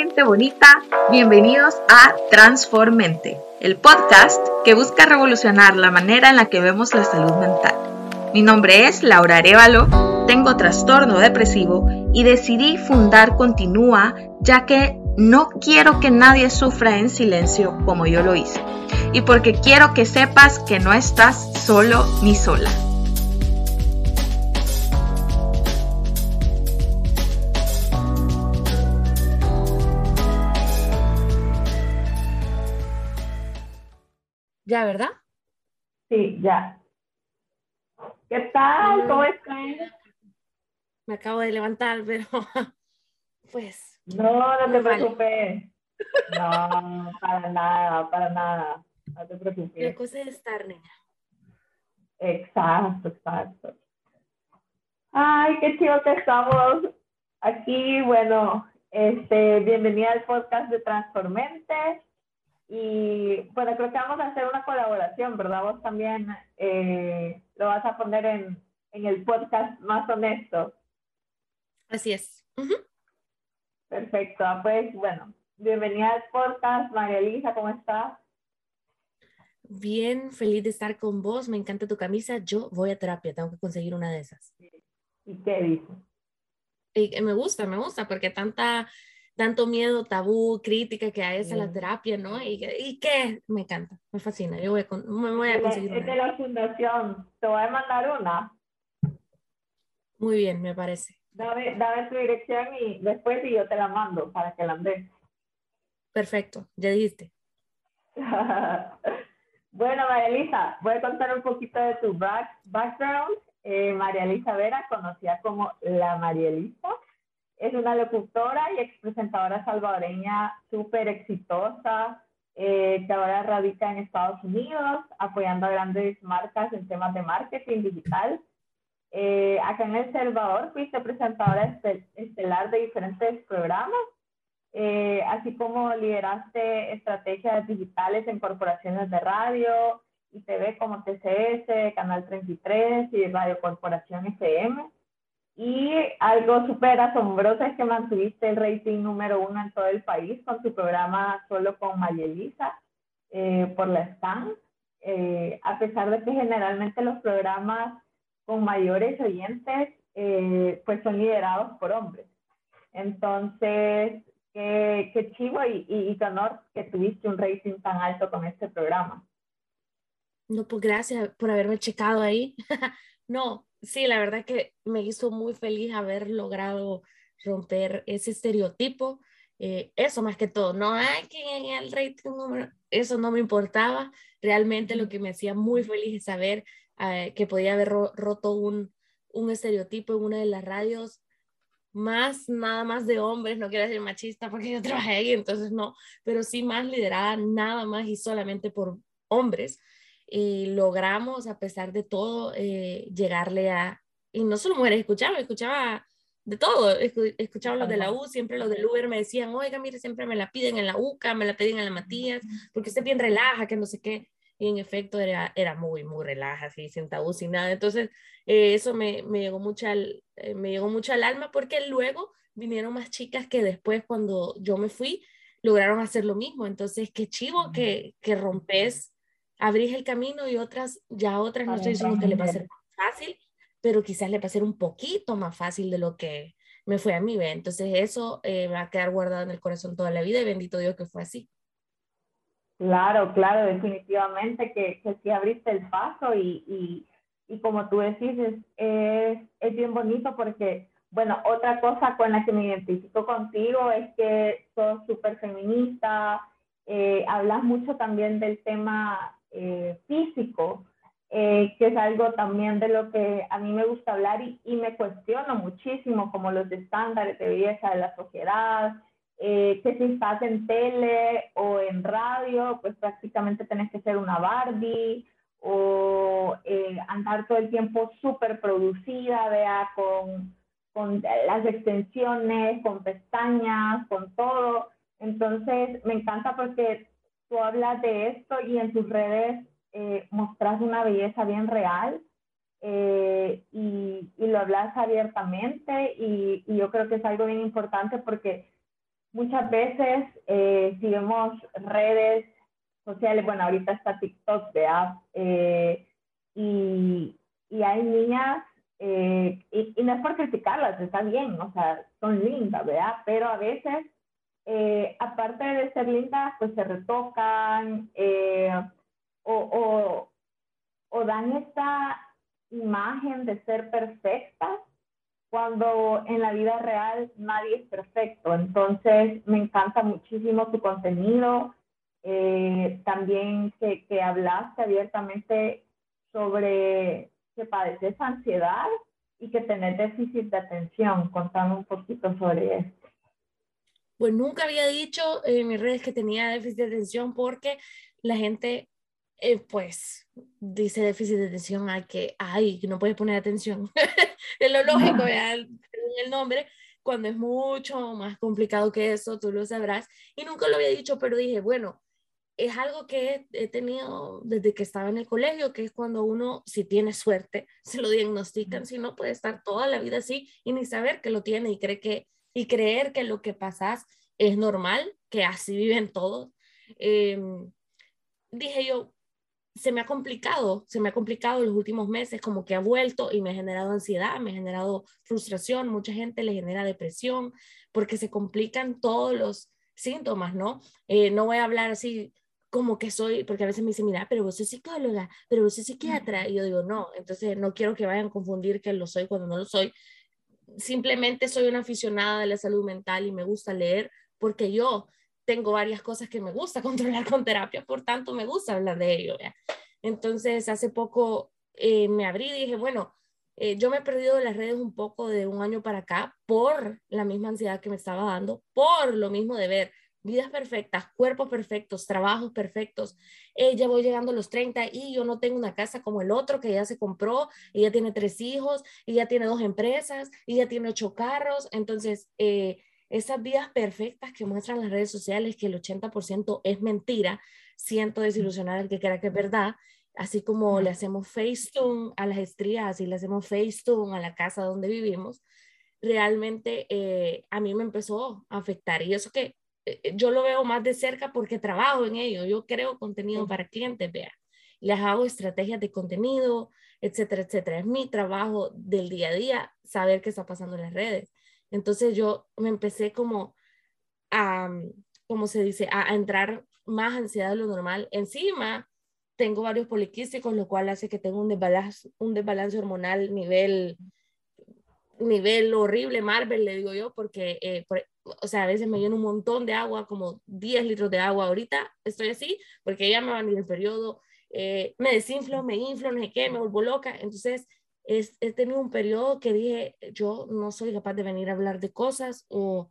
gente bonita, bienvenidos a Transformente, el podcast que busca revolucionar la manera en la que vemos la salud mental. Mi nombre es Laura Arevalo, tengo trastorno depresivo y decidí fundar Continúa ya que no quiero que nadie sufra en silencio como yo lo hice y porque quiero que sepas que no estás solo ni sola. Ya, ¿verdad? Sí, ya. ¿Qué tal? ¿Cómo estás? Me acabo de levantar, pero pues. No, no te preocupes. No, para nada, para nada. No te preocupes. La cosa es estar, niña. Exacto, exacto. Ay, qué chido que estamos aquí. Bueno, este, bienvenida al podcast de Transformente. Y bueno, creo que vamos a hacer una colaboración, ¿verdad? Vos también eh, lo vas a poner en, en, el podcast más honesto. Así es. Perfecto. Pues bueno, bienvenida al podcast. María Elisa, ¿cómo estás? Bien, feliz de estar con vos. Me encanta tu camisa. Yo voy a terapia, tengo que conseguir una de esas. ¿Y qué dices? Y me gusta, me gusta, porque tanta tanto miedo, tabú, crítica que hay a la terapia, ¿no? Y, y qué, me encanta, me fascina. Yo voy a, me voy a conseguir. Es de la fundación, te voy a mandar una. Muy bien, me parece. Dame, dame tu dirección y después y yo te la mando para que la andes. Perfecto, ya dijiste. bueno, María Elisa, voy a contar un poquito de tu background. Eh, María Elisa Vera, conocida como la María Elisa es una locutora y expresentadora salvadoreña súper exitosa, eh, que ahora radica en Estados Unidos, apoyando a grandes marcas en temas de marketing digital. Eh, acá en El Salvador fuiste presentadora estelar de diferentes programas, eh, así como lideraste estrategias digitales en corporaciones de radio y TV como TCS, Canal 33 y Radio Corporación FM. Y algo súper asombroso es que mantuviste el rating número uno en todo el país con tu programa Solo con Mayelisa eh, por la STAN, eh, a pesar de que generalmente los programas con mayores oyentes eh, pues son liderados por hombres. Entonces, qué, qué chivo y, y, y qué honor que tuviste un rating tan alto con este programa. No, pues gracias por haberme checado ahí. no, sí, la verdad que me hizo muy feliz haber logrado romper ese estereotipo. Eh, eso más que todo, no hay que en el rating número, eso no me importaba. Realmente lo que me hacía muy feliz es saber eh, que podía haber roto un, un estereotipo en una de las radios más, nada más de hombres, no quiero decir machista porque yo trabajé ahí, entonces no, pero sí más liderada nada más y solamente por hombres y logramos, a pesar de todo, eh, llegarle a, y no solo mujeres, escuchaba, escuchaba de todo, escuchaba los de la U, siempre los del Uber me decían, oiga, mire, siempre me la piden en la UCA, me la piden en la Matías, porque usted bien relaja, que no sé qué, y en efecto era, era muy, muy relaja, así, sin tabú, sin nada, entonces eh, eso me, me, llegó mucho al, eh, me llegó mucho al alma, porque luego vinieron más chicas que después, cuando yo me fui, lograron hacer lo mismo, entonces qué chivo que, que rompes abrís el camino y otras, ya otras no estoy diciendo que le va a ser fácil, pero quizás le va a ser un poquito más fácil de lo que me fue a mí. ¿ve? Entonces eso eh, va a quedar guardado en el corazón toda la vida y bendito Dios que fue así. Claro, claro, definitivamente que, que sí abriste el paso y, y, y como tú decís, es, es, es, bien bonito porque, bueno, otra cosa con la que me identifico contigo es que sos súper feminista, eh, hablas mucho también del tema eh, físico, eh, que es algo también de lo que a mí me gusta hablar y, y me cuestiono muchísimo, como los estándares de belleza de la sociedad, eh, que si estás en tele o en radio, pues prácticamente tenés que ser una Barbie o eh, andar todo el tiempo súper producida, vea, con, con las extensiones, con pestañas, con todo. Entonces, me encanta porque tú hablas de esto y en tus redes eh, mostras una belleza bien real eh, y, y, lo hablas abiertamente y, y, yo creo que es algo bien importante porque muchas veces eh, si vemos redes sociales, bueno, ahorita está TikTok, ¿verdad? Eh, y, y, hay niñas, eh, y, no es por criticarlas, está bien, o sea, son lindas, ¿verdad? Pero a veces, eh, aparte de ser lindas, pues se retocan o, o, dan esta imagen de ser perfectas cuando en la vida real nadie es perfecto. Entonces, me encanta muchísimo tu contenido. Eh, también que, que, hablaste abiertamente sobre que padeces ansiedad y que tenés déficit de atención. Contame un poquito sobre esto. Pues nunca había dicho en mis redes que tenía déficit de atención porque la gente eh, pues dice déficit de atención a que, ay, que no puedes poner atención. es lo lógico, en el nombre, cuando es mucho más complicado que eso, tú lo sabrás. Y nunca lo había dicho, pero dije, bueno, es algo que he tenido desde que estaba en el colegio, que es cuando uno, si tiene suerte, se lo diagnostican, si no puede estar toda la vida así y ni saber que lo tiene y, cree que, y creer que lo que pasas es normal, que así viven todos. Em, dije yo, se me ha complicado, se me ha complicado los últimos meses, como que ha vuelto y me ha generado ansiedad, me ha generado frustración, mucha gente le genera depresión porque se complican todos los síntomas, ¿no? Eh, no voy a hablar así como que soy, porque a veces me dicen, mira, pero vos sos psicóloga, pero vos sos psiquiatra, y yo digo, no, entonces no quiero que vayan a confundir que lo soy cuando no lo soy. Simplemente soy una aficionada de la salud mental y me gusta leer porque yo tengo varias cosas que me gusta controlar con terapia, por tanto me gusta hablar de ello. Entonces, hace poco eh, me abrí y dije, bueno, eh, yo me he perdido de las redes un poco de un año para acá por la misma ansiedad que me estaba dando, por lo mismo de ver vidas perfectas, cuerpos perfectos, trabajos perfectos. Ya voy llegando a los 30 y yo no tengo una casa como el otro que ya se compró y ya tiene tres hijos y ya tiene dos empresas y ya tiene ocho carros. Entonces, eh, esas vidas perfectas que muestran las redes sociales, que el 80% es mentira, siento desilusionar al que crea que es verdad, así como le hacemos facetune a las estrías y le hacemos facetune a la casa donde vivimos, realmente eh, a mí me empezó a afectar. Y eso que yo lo veo más de cerca porque trabajo en ello, yo creo contenido para clientes, vea, les hago estrategias de contenido, etcétera, etcétera. Es mi trabajo del día a día saber qué está pasando en las redes. Entonces yo me empecé como a, como se dice, a, entrar más ansiedad de lo normal. Encima, tengo varios poliquísticos, lo cual hace que tenga un desbalance, un desbalance hormonal nivel, nivel horrible, Marvel, le digo yo, porque, eh, o sea, a veces me lleno un montón de agua, como 10 litros de agua. Ahorita estoy así, porque ya me va a venir el periodo, eh, me desinflo, me inflo, no sé qué, me vuelvo loca. Entonces, he tenido un periodo que dije, yo no soy capaz de venir a hablar de cosas o,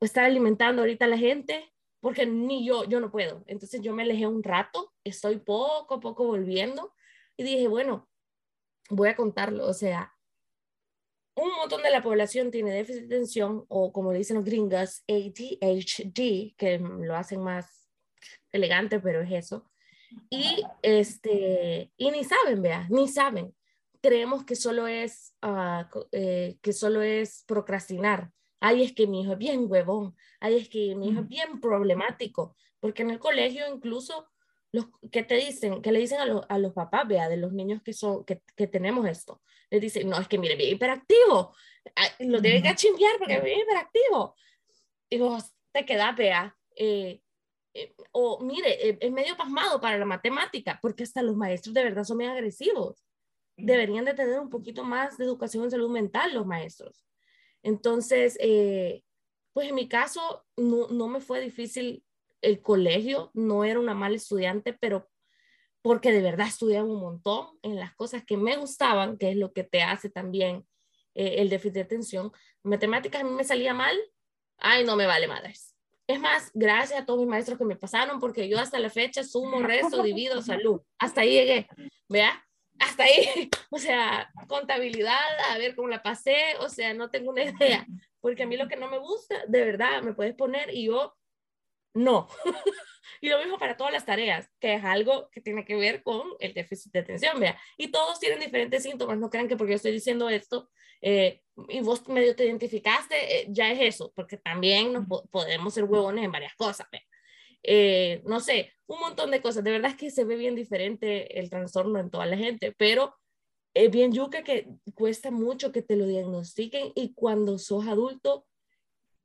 estar alimentando ahorita a la gente, porque ni yo, yo no puedo. Entonces yo me alejé un rato, estoy poco a poco volviendo y dije, bueno, voy a contarlo. O sea, un montón de la población tiene déficit de atención o como dicen los gringos, ADHD, que lo hacen más elegante, pero es eso. Y, este, y ni saben, vea, ni saben creemos que solo es, uh, eh, que solo es procrastinar. Ay, es que mi hijo es bien huevón. Ay, es que mi hijo es bien problemático. Porque en el colegio incluso los que te dicen, que le dicen a, a los papás, vea, de los niños que son, que, que, tenemos esto, les dicen, no, es que mire, bien hiperactivo, lo tienen que chimbiar porque es bien hiperactivo. Y vos te quedas, vea, eh, eh, o mire, es medio pasmado para la matemática, porque hasta los maestros de verdad son muy agresivos. Deberían de tener un poquito más de educación en salud mental los maestros. Entonces, eh, pues en mi caso no, no, me fue difícil el colegio, no era una mala estudiante, pero porque de verdad estudiaba un montón en las cosas que me gustaban, que es lo que te hace también eh, el déficit de atención. Matemáticas a mí me salía mal, ay, no me vale madres. Es más, gracias a todos mis maestros que me pasaron, porque yo hasta la fecha sumo, resto, divido, salud. Hasta ahí llegué, ¿vea? hasta ahí, o sea, contabilidad, a ver cómo la pasé, o sea, no tengo una idea, porque a mí lo que no me gusta, de verdad, me puedes poner y yo No. y lo mismo para todas las tareas, que es algo que tiene que ver con el déficit de atención, vea. Y todos tienen diferentes síntomas, no crean que porque yo estoy diciendo esto eh, y vos medio te identificaste, eh, ya es eso, porque también nos podemos ser huevones en varias cosas, vea. Eh, no sé, un montón de cosas. De verdad es que se ve bien diferente el trastorno en toda la gente, pero es bien yuca que cuesta mucho que te lo diagnostiquen y cuando sos adulto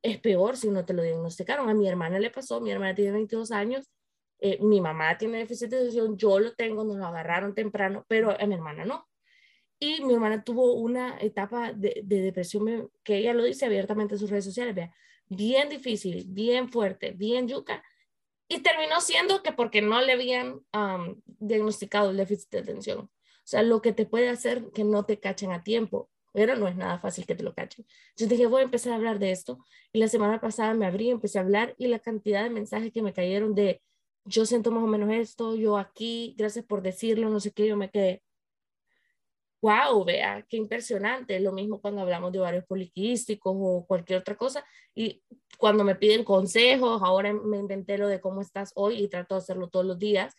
es peor si no te lo diagnosticaron. A mi hermana le pasó, mi hermana tiene 22 años, eh, mi mamá tiene déficit de atención, yo lo tengo, nos lo agarraron temprano, pero a mi hermana no. Y mi hermana tuvo una etapa de, depresión que ella lo dice abiertamente en sus redes sociales, vea, bien difícil, bien fuerte, bien yuca, y terminó siendo que porque no le habían diagnosticado el déficit de atención. O sea, lo que te puede hacer que no te cachen a tiempo, pero no es nada fácil que te lo cachen. Yo dije, voy a empezar a hablar de esto. Y la semana pasada me abrí, empecé a hablar y la cantidad de mensajes que me cayeron de, yo siento más o menos esto, yo aquí, gracias por decirlo, no sé qué, yo me quedé, wow, vea, qué impresionante. Lo mismo cuando hablamos de ovarios poliquísticos o cualquier otra cosa. Y cuando me piden consejos, ahora me inventé lo de cómo estás hoy y trato de hacerlo todos los días,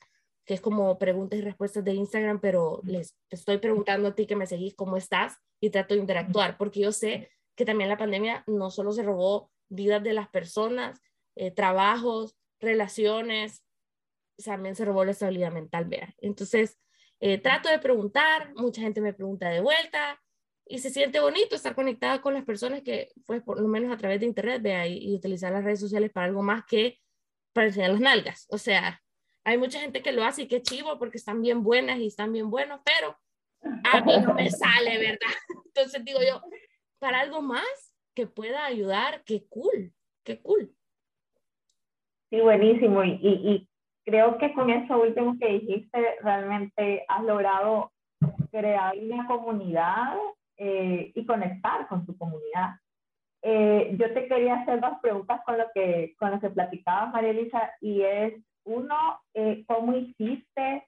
que es como preguntas y respuestas de Instagram, pero les estoy preguntando a ti que me seguís cómo estás y trato de interactuar, porque yo sé que también la pandemia no solo se robó vidas de las personas, eh, trabajos, relaciones, también se robó la estabilidad mental, vea. Entonces, eh, trato de preguntar, mucha gente me pregunta de vuelta y se siente bonito estar conectada con las personas que, pues, por lo menos a través de internet, vea, y, utilizar las redes sociales para algo más que para enseñar las nalgas. O sea, hay mucha gente que lo hace y qué chivo porque están bien buenas y están bien buenos, pero a mí no me sale, ¿verdad? Entonces digo yo, para algo más que pueda ayudar, qué cool, qué cool. Sí, buenísimo. Y, y, creo que con eso último que dijiste, realmente has logrado crear una comunidad eh, y conectar con tu comunidad. Eh, yo te quería hacer dos preguntas con lo que, con lo que platicabas, María Elisa, y es, uno, eh, ¿cómo hiciste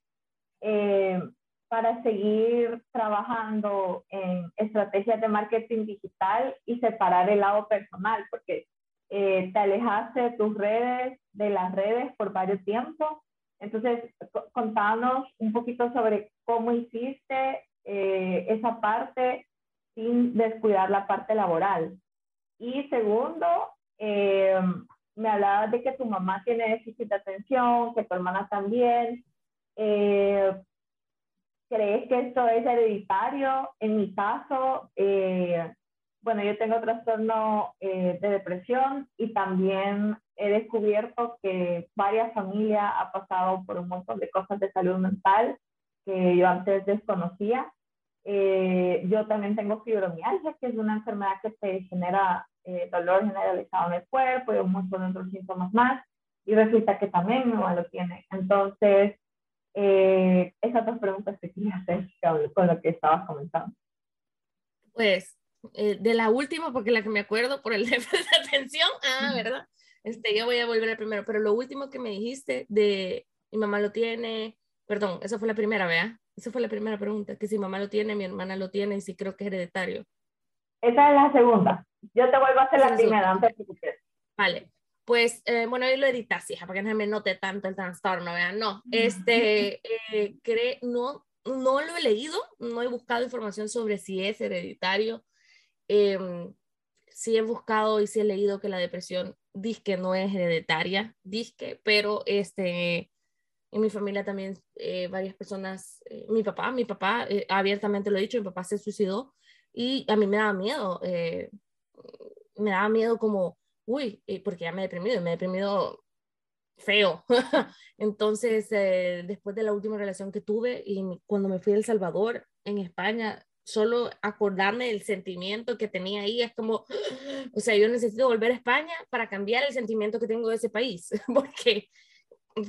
para seguir trabajando en estrategias de marketing digital y separar el lado personal? Porque te alejaste de tus redes de las redes por varios tiempos. Entonces, contanos un poquito sobre cómo hiciste eh, esa parte sin descuidar la parte laboral. Y segundo, eh, me hablabas de que tu mamá tiene déficit de atención, que tu hermana también. Eh, ¿Crees que esto es hereditario? En mi caso, bueno, yo tengo trastorno de depresión y también he descubierto que varias familias ha pasado por un montón de cosas de salud mental que yo antes desconocía. Eh, yo también tengo fibromialgia, que es una enfermedad que se genera eh, dolor generalizado en el cuerpo y un montón de otros síntomas más. Y resulta que también mi mamá lo tiene. Entonces, eh, esas dos preguntas que quería hacer con lo que estabas comentando. Pues, de la última, porque la que me acuerdo por el déficit de atención, ah, ¿verdad? Este, yo voy a volver al primero, pero lo último que me dijiste de mi mamá lo tiene, perdón, esa fue la primera, ¿vea? Esa fue la primera pregunta, que si mamá lo tiene, mi hermana lo tiene y si creo que es hereditario. Esa es la segunda. Yo te vuelvo a hacer la primera, antes de Vale. Pues, eh, bueno, ahí lo editas, hija, para que no me note tanto el trastorno, vean, no, este, eh, cree, no, no lo he leído, no he buscado información sobre si es hereditario, eh, sí he buscado y sí he leído que la depresión disque no es hereditaria, disque, pero este, en mi familia también eh, varias personas, eh, mi papá, mi papá, eh, abiertamente lo he dicho, mi papá se suicidó y a mí me daba miedo, me daba miedo como, uy, porque ya me he deprimido, me he deprimido feo. Entonces, después de la última relación que tuve y cuando me fui a El Salvador, en España, solo acordarme del sentimiento que tenía ahí, es como, o sea, yo necesito volver a España para cambiar el sentimiento que tengo de ese país, porque,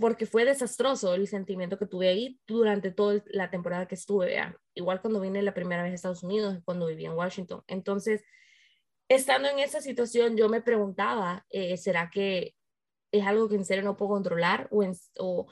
porque fue desastroso el sentimiento que tuve ahí durante toda la temporada que estuve, igual cuando vine la primera vez a Estados Unidos, cuando viví en Washington. Entonces, estando en esa situación, yo me preguntaba, eh, ¿será que es algo que en serio no puedo controlar o, o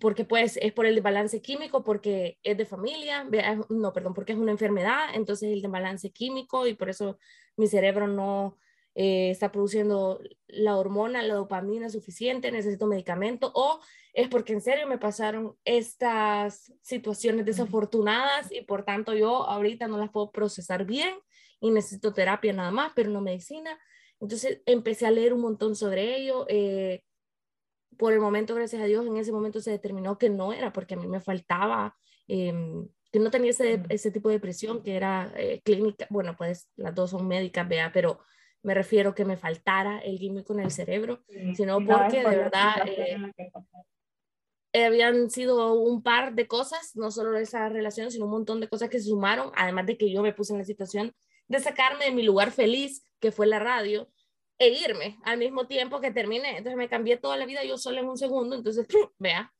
porque pues es por el desbalance químico, porque es de familia, no, perdón, porque es una enfermedad, entonces el desbalance químico y por eso mi cerebro no, eh, está produciendo la hormona, la dopamina suficiente, necesito medicamento o es porque en serio me pasaron estas situaciones desafortunadas y por tanto yo ahorita no las puedo procesar bien y necesito terapia nada más, pero no medicina. Entonces empecé a leer un montón sobre ello. Eh, por el momento, gracias a Dios, en ese momento se determinó que no era porque a mí me faltaba, em, que no tenía ese, ese, tipo de depresión, que era eh, clínica, bueno, pues las dos son médicas, vea, pero me refiero que me faltara el químico en el cerebro, sino porque de verdad eh, habían sido un par de cosas, no solo esa relación, sino un montón de cosas que se sumaron, además de que yo me puse en la situación de sacarme de mi lugar feliz, que fue la radio, e irme al mismo tiempo que terminé. Entonces me cambié toda la vida yo sola en un segundo, entonces, vea.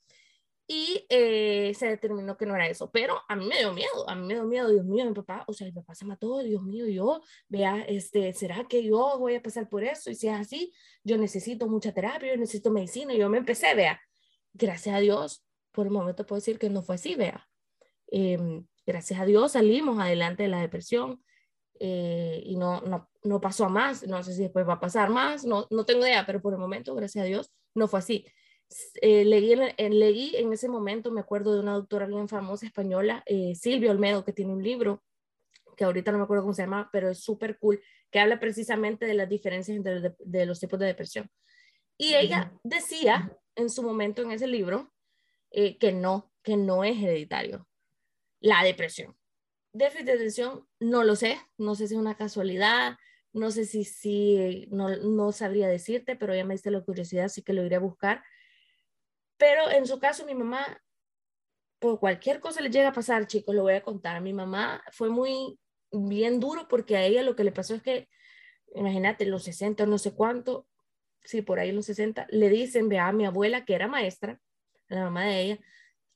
Y eh, se determinó que no era eso, pero a mí me dio miedo, a mí me dio miedo, Dios mío, mi papá, o sea, mi papá se mató, Dios mío, yo, vea, este, ¿será que yo voy a pasar por eso? Y si es así, yo necesito mucha terapia, yo necesito medicina, y yo me empecé, vea, gracias a Dios, por el momento puedo decir que no fue así, vea. Em, gracias a Dios salimos adelante de la depresión, eh, y no, no, no, pasó a más, no sé si después va a pasar más, no, no tengo idea, pero por el momento, gracias a Dios, no fue así. Eh, leí, en, leí en ese momento, me acuerdo de una doctora bien famosa española, eh, Silvia Olmedo, que tiene un libro, que ahorita no me acuerdo cómo se llama, pero es súper cool, que habla precisamente de las diferencias entre de, los tipos de depresión. Y ella decía en su momento en ese libro que no, que no es hereditario la depresión déficit de atención, no lo sé, no sé si es una casualidad, no sé si, si no, no sabría decirte, pero ya me diste la curiosidad, así que lo iré a buscar. Pero en su caso, mi mamá, por cualquier cosa le llega a pasar, chicos, lo voy a contar. Mi mamá fue muy bien duro porque a ella lo que le pasó es que, imagínate, los 60, no sé cuánto, sí, por ahí los 60, le dicen, vea mi abuela que era maestra, la mamá de ella,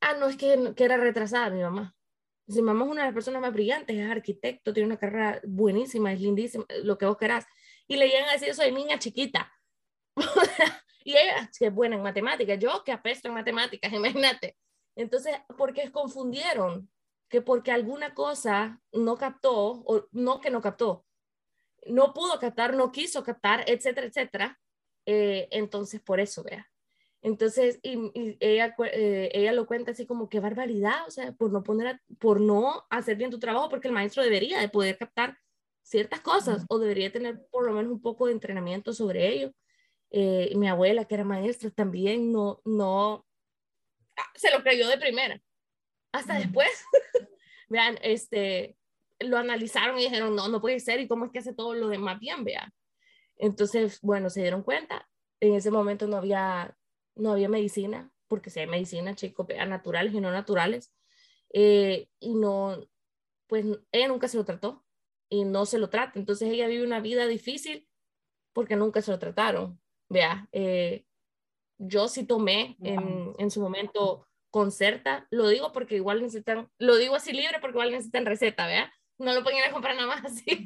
ah, no, es que, que era retrasada mi mamá. Mi mamá es una de las personas más brillantes, es arquitecto, tiene una carrera buenísima, es lindísima, lo que vos querás. Y le llegan a decir de niña chiquita. y ella, que es buena en matemáticas, yo que apesto en matemáticas, imagínate. Entonces, ¿por qué confundieron? Que porque alguna cosa no captó, o no que no captó, no pudo captar, no quiso captar, etcétera, etcétera. Eh, entonces, por eso, vea. Entonces, y, ella, eh, ella lo cuenta así como qué barbaridad, o sea, por no poner, por no hacer bien tu trabajo, porque el maestro debería de poder captar ciertas cosas o debería tener por lo menos un poco de entrenamiento sobre ello. Eh, mi abuela, que era maestra, también no, no, ah, se lo creyó de primera. Hasta después, vean, este, lo analizaron y dijeron, no, no puede ser, ¿y cómo es que hace todo lo demás bien, vean? Entonces, bueno, se dieron cuenta. En ese momento no había no había medicina, porque si hay medicina, chicos, a naturales y no naturales, eh, y no, pues ella nunca se lo trató y no se lo trata. Entonces ella vive una vida difícil porque nunca se lo trataron. Vea, eh, yo sí tomé en, en, su momento Concerta, lo digo porque igual necesitan, lo digo así libre porque igual necesitan receta, vea, no lo pueden ir a comprar nada más así.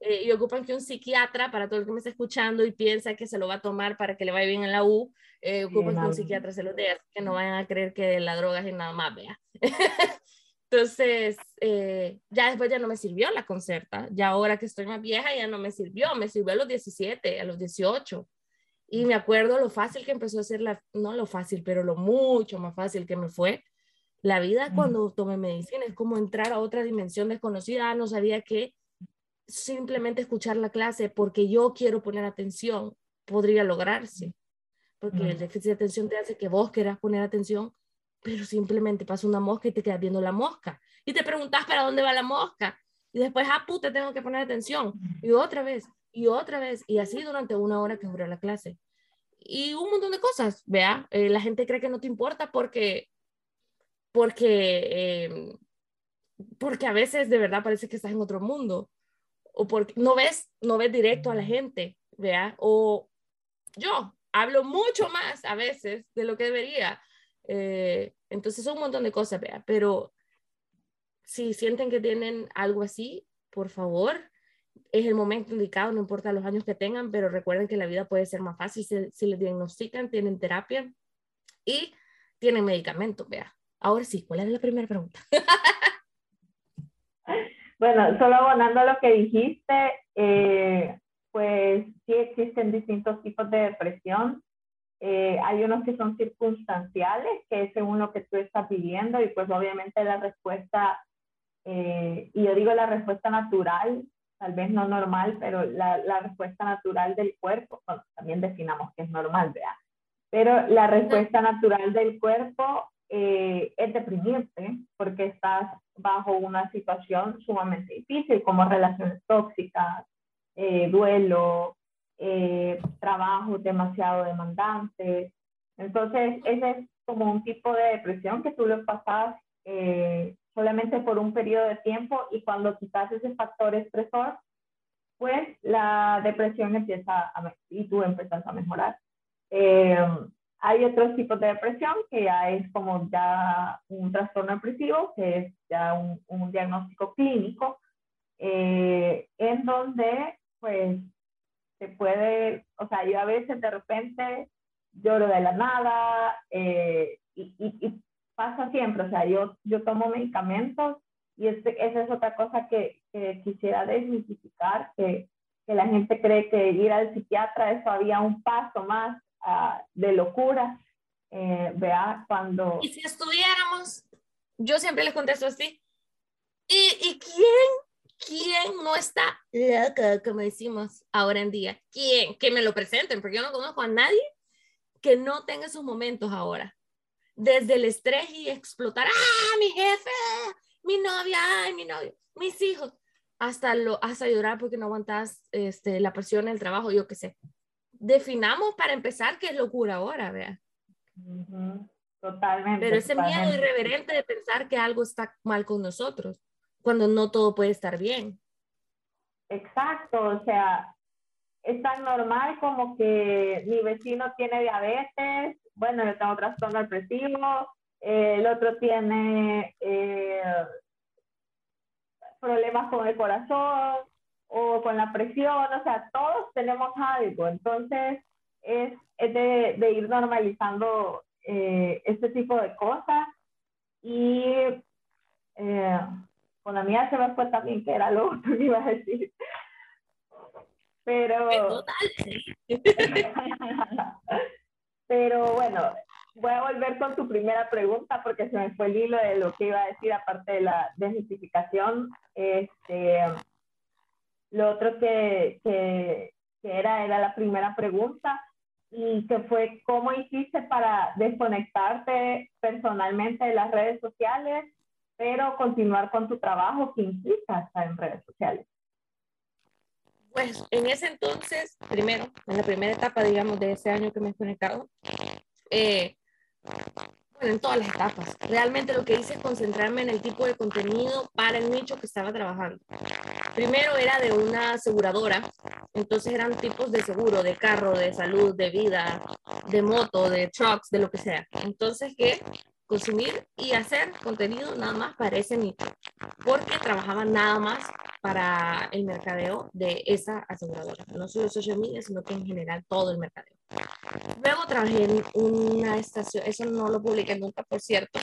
Eh, y ocupan que un psiquiatra, para todo el que me está escuchando y piensa que se lo va a tomar para que le vaya bien en la U, eh, ocupan que un psiquiatra se lo dé, que no vayan a creer que la droga es nada más, vea. Entonces, eh, ya después ya no me sirvió la concerta, ya ahora que estoy más vieja ya no me sirvió, me sirvió a los 17, a los 18. Y me acuerdo lo fácil que empezó a ser la, no lo fácil, pero lo mucho más fácil que me fue la vida cuando tomé medicina. Es como entrar a otra dimensión desconocida, no sabía que simplemente escuchar la clase porque yo quiero poner atención podría lograrse. Porque el déficit de atención te hace que vos quieras poner atención, pero simplemente pasa una mosca y te quedas viendo la mosca. Y te preguntas para dónde va la mosca. Y después, ah, puta, tengo que poner atención. Y otra vez, y otra vez. Y así durante una hora que dura la clase. Y un montón de cosas, vea. Eh, la gente cree que no te importa porque, porque, em, porque a veces de verdad parece que estás en otro mundo o porque no ves, no ves directo a la gente, vea, o yo hablo mucho más a veces de lo que debería. Eh, entonces son un montón de cosas, vea, pero si sienten que tienen algo así, por favor, es el momento indicado, no importa los años que tengan, pero recuerden que la vida puede ser más fácil si, si les diagnostican, tienen terapia y tienen medicamentos, vea. Ahora sí, ¿cuál era la primera pregunta? Bueno, solo abonando lo que dijiste, eh, pues sí existen distintos tipos de depresión. Eh, hay unos que son circunstanciales, que es según lo que tú estás viviendo y pues obviamente la respuesta, eh, y yo digo la respuesta natural, tal vez no normal, pero la, la respuesta natural del cuerpo, también definamos que es normal, ¿verdad? Pero la respuesta natural del cuerpo eh, es deprimirte porque estás bajo una situación sumamente difícil, como relaciones tóxicas, eh, duelo, eh, trabajos demasiado demandantes. Entonces, ese es como un tipo de depresión que tú lo pasas eh, solamente por un periodo de tiempo y cuando quitas ese factor estresor, pues la depresión empieza a, y tú empiezas a mejorar. Eh, hay otros tipos de depresión que ya es como ya un trastorno depresivo, que es ya un, un diagnóstico clínico, eh, en donde pues se puede, o sea, yo a veces de repente lloro de la nada eh, y, y, pasa siempre, o sea, yo, yo tomo medicamentos y este, esa es otra cosa que, que quisiera desmitificar, que, que la gente cree que ir al psiquiatra es todavía un paso más Ah, de locura. Eh, vea, cuando... Y si estuviéramos, yo siempre les contesto así, ¿y, y quién, quién no está loca, como decimos ahora en día? ¿Quién? Que me lo presenten, porque yo no conozco a nadie que no tenga esos momentos ahora. Desde el estrés y explotar, ¡ah, mi jefe! Mi novia, ¡ay, mi novio! Mis hijos. Hasta, lo, hasta llorar porque no aguantas este, la presión el trabajo, yo qué sé definamos para empezar qué es locura ahora, vea. Totalmente. Pero ese miedo irreverente de pensar que algo está mal con nosotros, cuando no todo puede estar bien. Exacto, o sea, es tan normal como que mi vecino tiene diabetes, bueno, yo tengo trastorno depresivo, el otro tiene eh, problemas con el corazón, o con la presión, o sea, todos tenemos algo, entonces es, es de, de, ir normalizando eh, este tipo de cosas. Y eh, con la mía se me fue también que era lo otro que iba a decir. Pero... Pero bueno, voy a volver con tu primera pregunta porque se me fue el hilo de lo que iba a decir aparte de la desmitificación. Este, lo otro que, que, era, era la primera pregunta y que fue cómo hiciste para desconectarte personalmente de las redes sociales, pero continuar con tu trabajo que implica estar en redes sociales. Pues en ese entonces, primero, en la primera etapa, digamos, de ese año que me he conectado, eh, en todas las etapas. Realmente lo que hice es concentrarme en el tipo de contenido para el nicho que estaba trabajando. Primero era de una aseguradora, entonces eran tipos de seguro, de carro, de salud, de vida, de moto, de trucks, de lo que sea. Entonces, ¿qué? Consumir y hacer contenido nada más para ese nicho, porque trabajaba nada más para el mercadeo de esa aseguradora, no solo social media, sino que en general todo el mercadeo. Luego trabajé en una estación, eso no lo publiqué nunca, por cierto,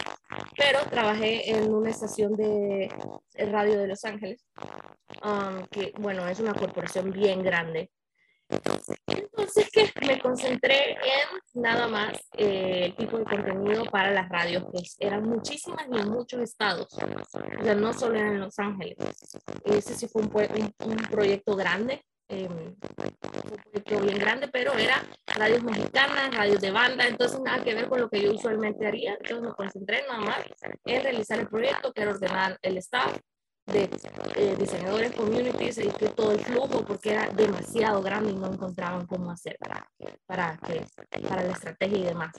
pero trabajé en una estación de radio de Los Ángeles, um, que bueno, es una corporación bien grande entonces, que me concentré en nada más eh, el tipo de contenido para las radios, que eran muchísimas y en muchos estados, o sea, no solo en Los Ángeles. Ese sí fue un, un, proyecto grande, eh, un proyecto bien grande, pero era radios mexicanas, radios de banda, entonces nada que ver con lo que yo usualmente haría. Entonces me concentré nada más en realizar el proyecto, que era ordenar el staff, de eh, diseñadores communities y que todo el flujo porque era demasiado grande y no encontraban cómo hacer para, para, para la estrategia y demás.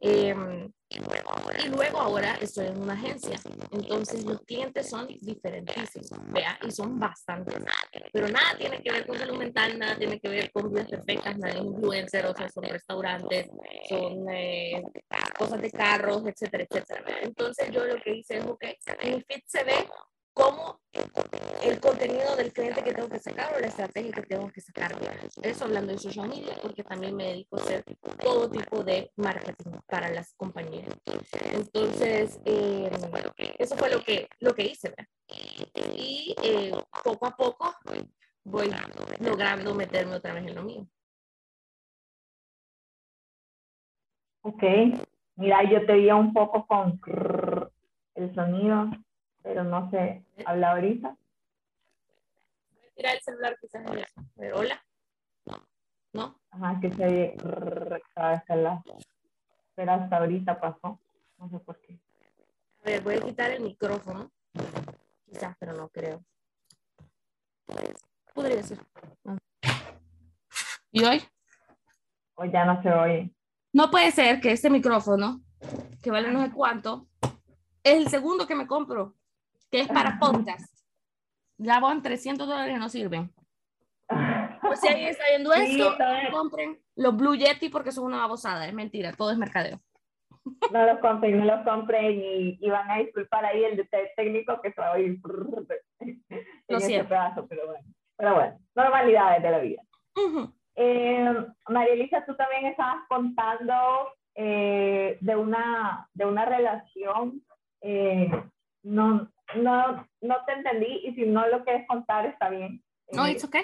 Em, y luego ahora estoy en una agencia, entonces los clientes son diferentísimos, vea, y son bastantes, pero nada tiene que ver con salud mental, nada tiene que ver con vidas perfectas, nada es influencer, o sea, son restaurantes, son eh, cosas de carros, etcétera, etcétera. Entonces yo lo que hice es, ok, en mi feed se ve cómo el contenido del cliente que tengo que sacar o la estrategia que tengo que sacar. Eso hablando de social media, porque también me dedico a hacer todo tipo de marketing para las compañías. Entonces, eh, eso fue lo que, lo que hice. Y eh, poco a poco voy logrando meterme otra vez en lo mío. Ok, mira, yo te veía un poco con el sonido, pero no sé, habla ahorita. Mira el celular quizás. Pero, hola. ¿No? Ajá, que se ve cada vez que la... Pero hasta ahorita pasó. No sé por qué. A ver, voy a quitar el micrófono. Quizás, pero no creo. Podría ser. ¿Y hoy? Hoy ya no se oye. No puede ser que este micrófono, que vale no sé cuánto, es el segundo que me compro, que es para podcast. Ya van 300 dólares no sirven. Pues si alguien está viendo esto, compren los Blue Yeti porque son una babosada. Es mentira, todo es mercadeo. No los compren, no los compren y, van a disculpar ahí el detalle técnico que se va a oír en ese pedazo, pero bueno. Pero bueno, normalidades de la vida. eh, María Elisa, tú también estabas contando eh, de, una, de una relación. Eh, no, no, no te entendí y si no lo quieres contar está bien. No, es ok.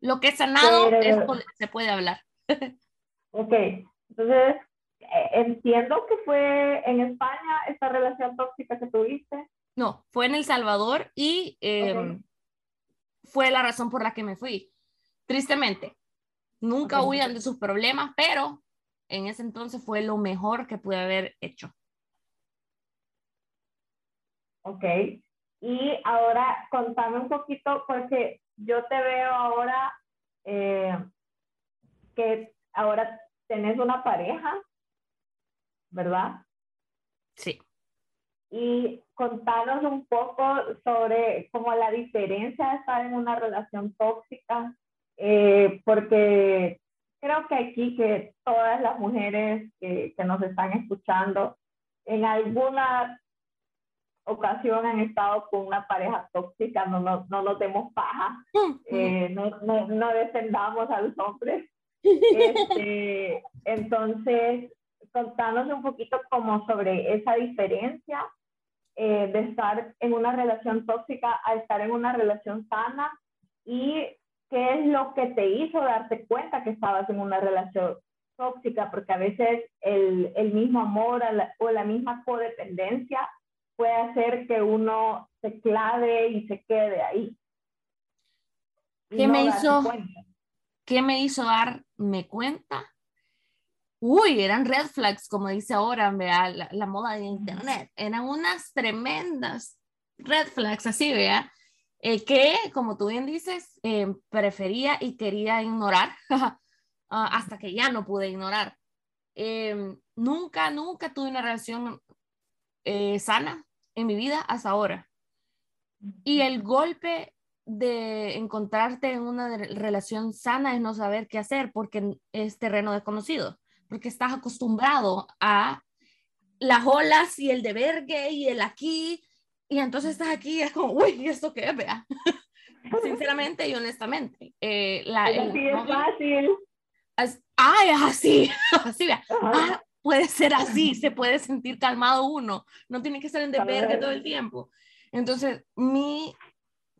Lo que es sanado se puede hablar. ok, entonces eh, entiendo que fue en España esta relación tóxica que tuviste. No, fue en El Salvador y em, fue la razón por la que me fui. Tristemente, nunca huían de sus problemas, pero en ese entonces fue lo mejor que pude haber hecho. Ok, y ahora contame un poquito, porque yo te veo ahora eh, que ahora tenés una pareja, ¿verdad? Sí. Y contanos un poco sobre cómo la diferencia de estar en una relación tóxica, eh, porque creo que aquí que todas las mujeres que, que nos están escuchando en alguna ocasión han estado con una pareja tóxica, no, no, no nos demos paja, eh, no, no, no, defendamos a los hombres. Este, entonces, contanos un poquito como sobre esa diferencia eh, de estar en una relación tóxica a estar en una relación sana y qué es lo que te hizo darte cuenta que estabas en una relación tóxica, porque a veces el, el mismo amor o la misma codependencia puede hacer que uno se clave y se quede ahí. ¿Qué me hizo? ¿Qué me hizo darme cuenta? Uy, eran red flags, como dice ahora, vea, la, moda de internet. Eran unas tremendas red flags, así, vea, eh, que, como tú bien dices, eh, prefería y quería ignorar ah, hasta que ya no pude ignorar. Em, nunca, nunca tuve una relación eh, sana en mi vida hasta ahora. Y el golpe de encontrarte en una relación sana es no saber qué hacer porque es terreno desconocido, porque estás acostumbrado a las olas y el de vergue y el aquí, y entonces estás aquí y es como, uy, ¿y esto qué es? Vea? Sinceramente y honestamente. Eh, la, es así es fácil. ay, así, así, vea. Ah, puede ser así, se puede sentir calmado uno, no tiene que ser en deber todo el tiempo. Entonces, mi,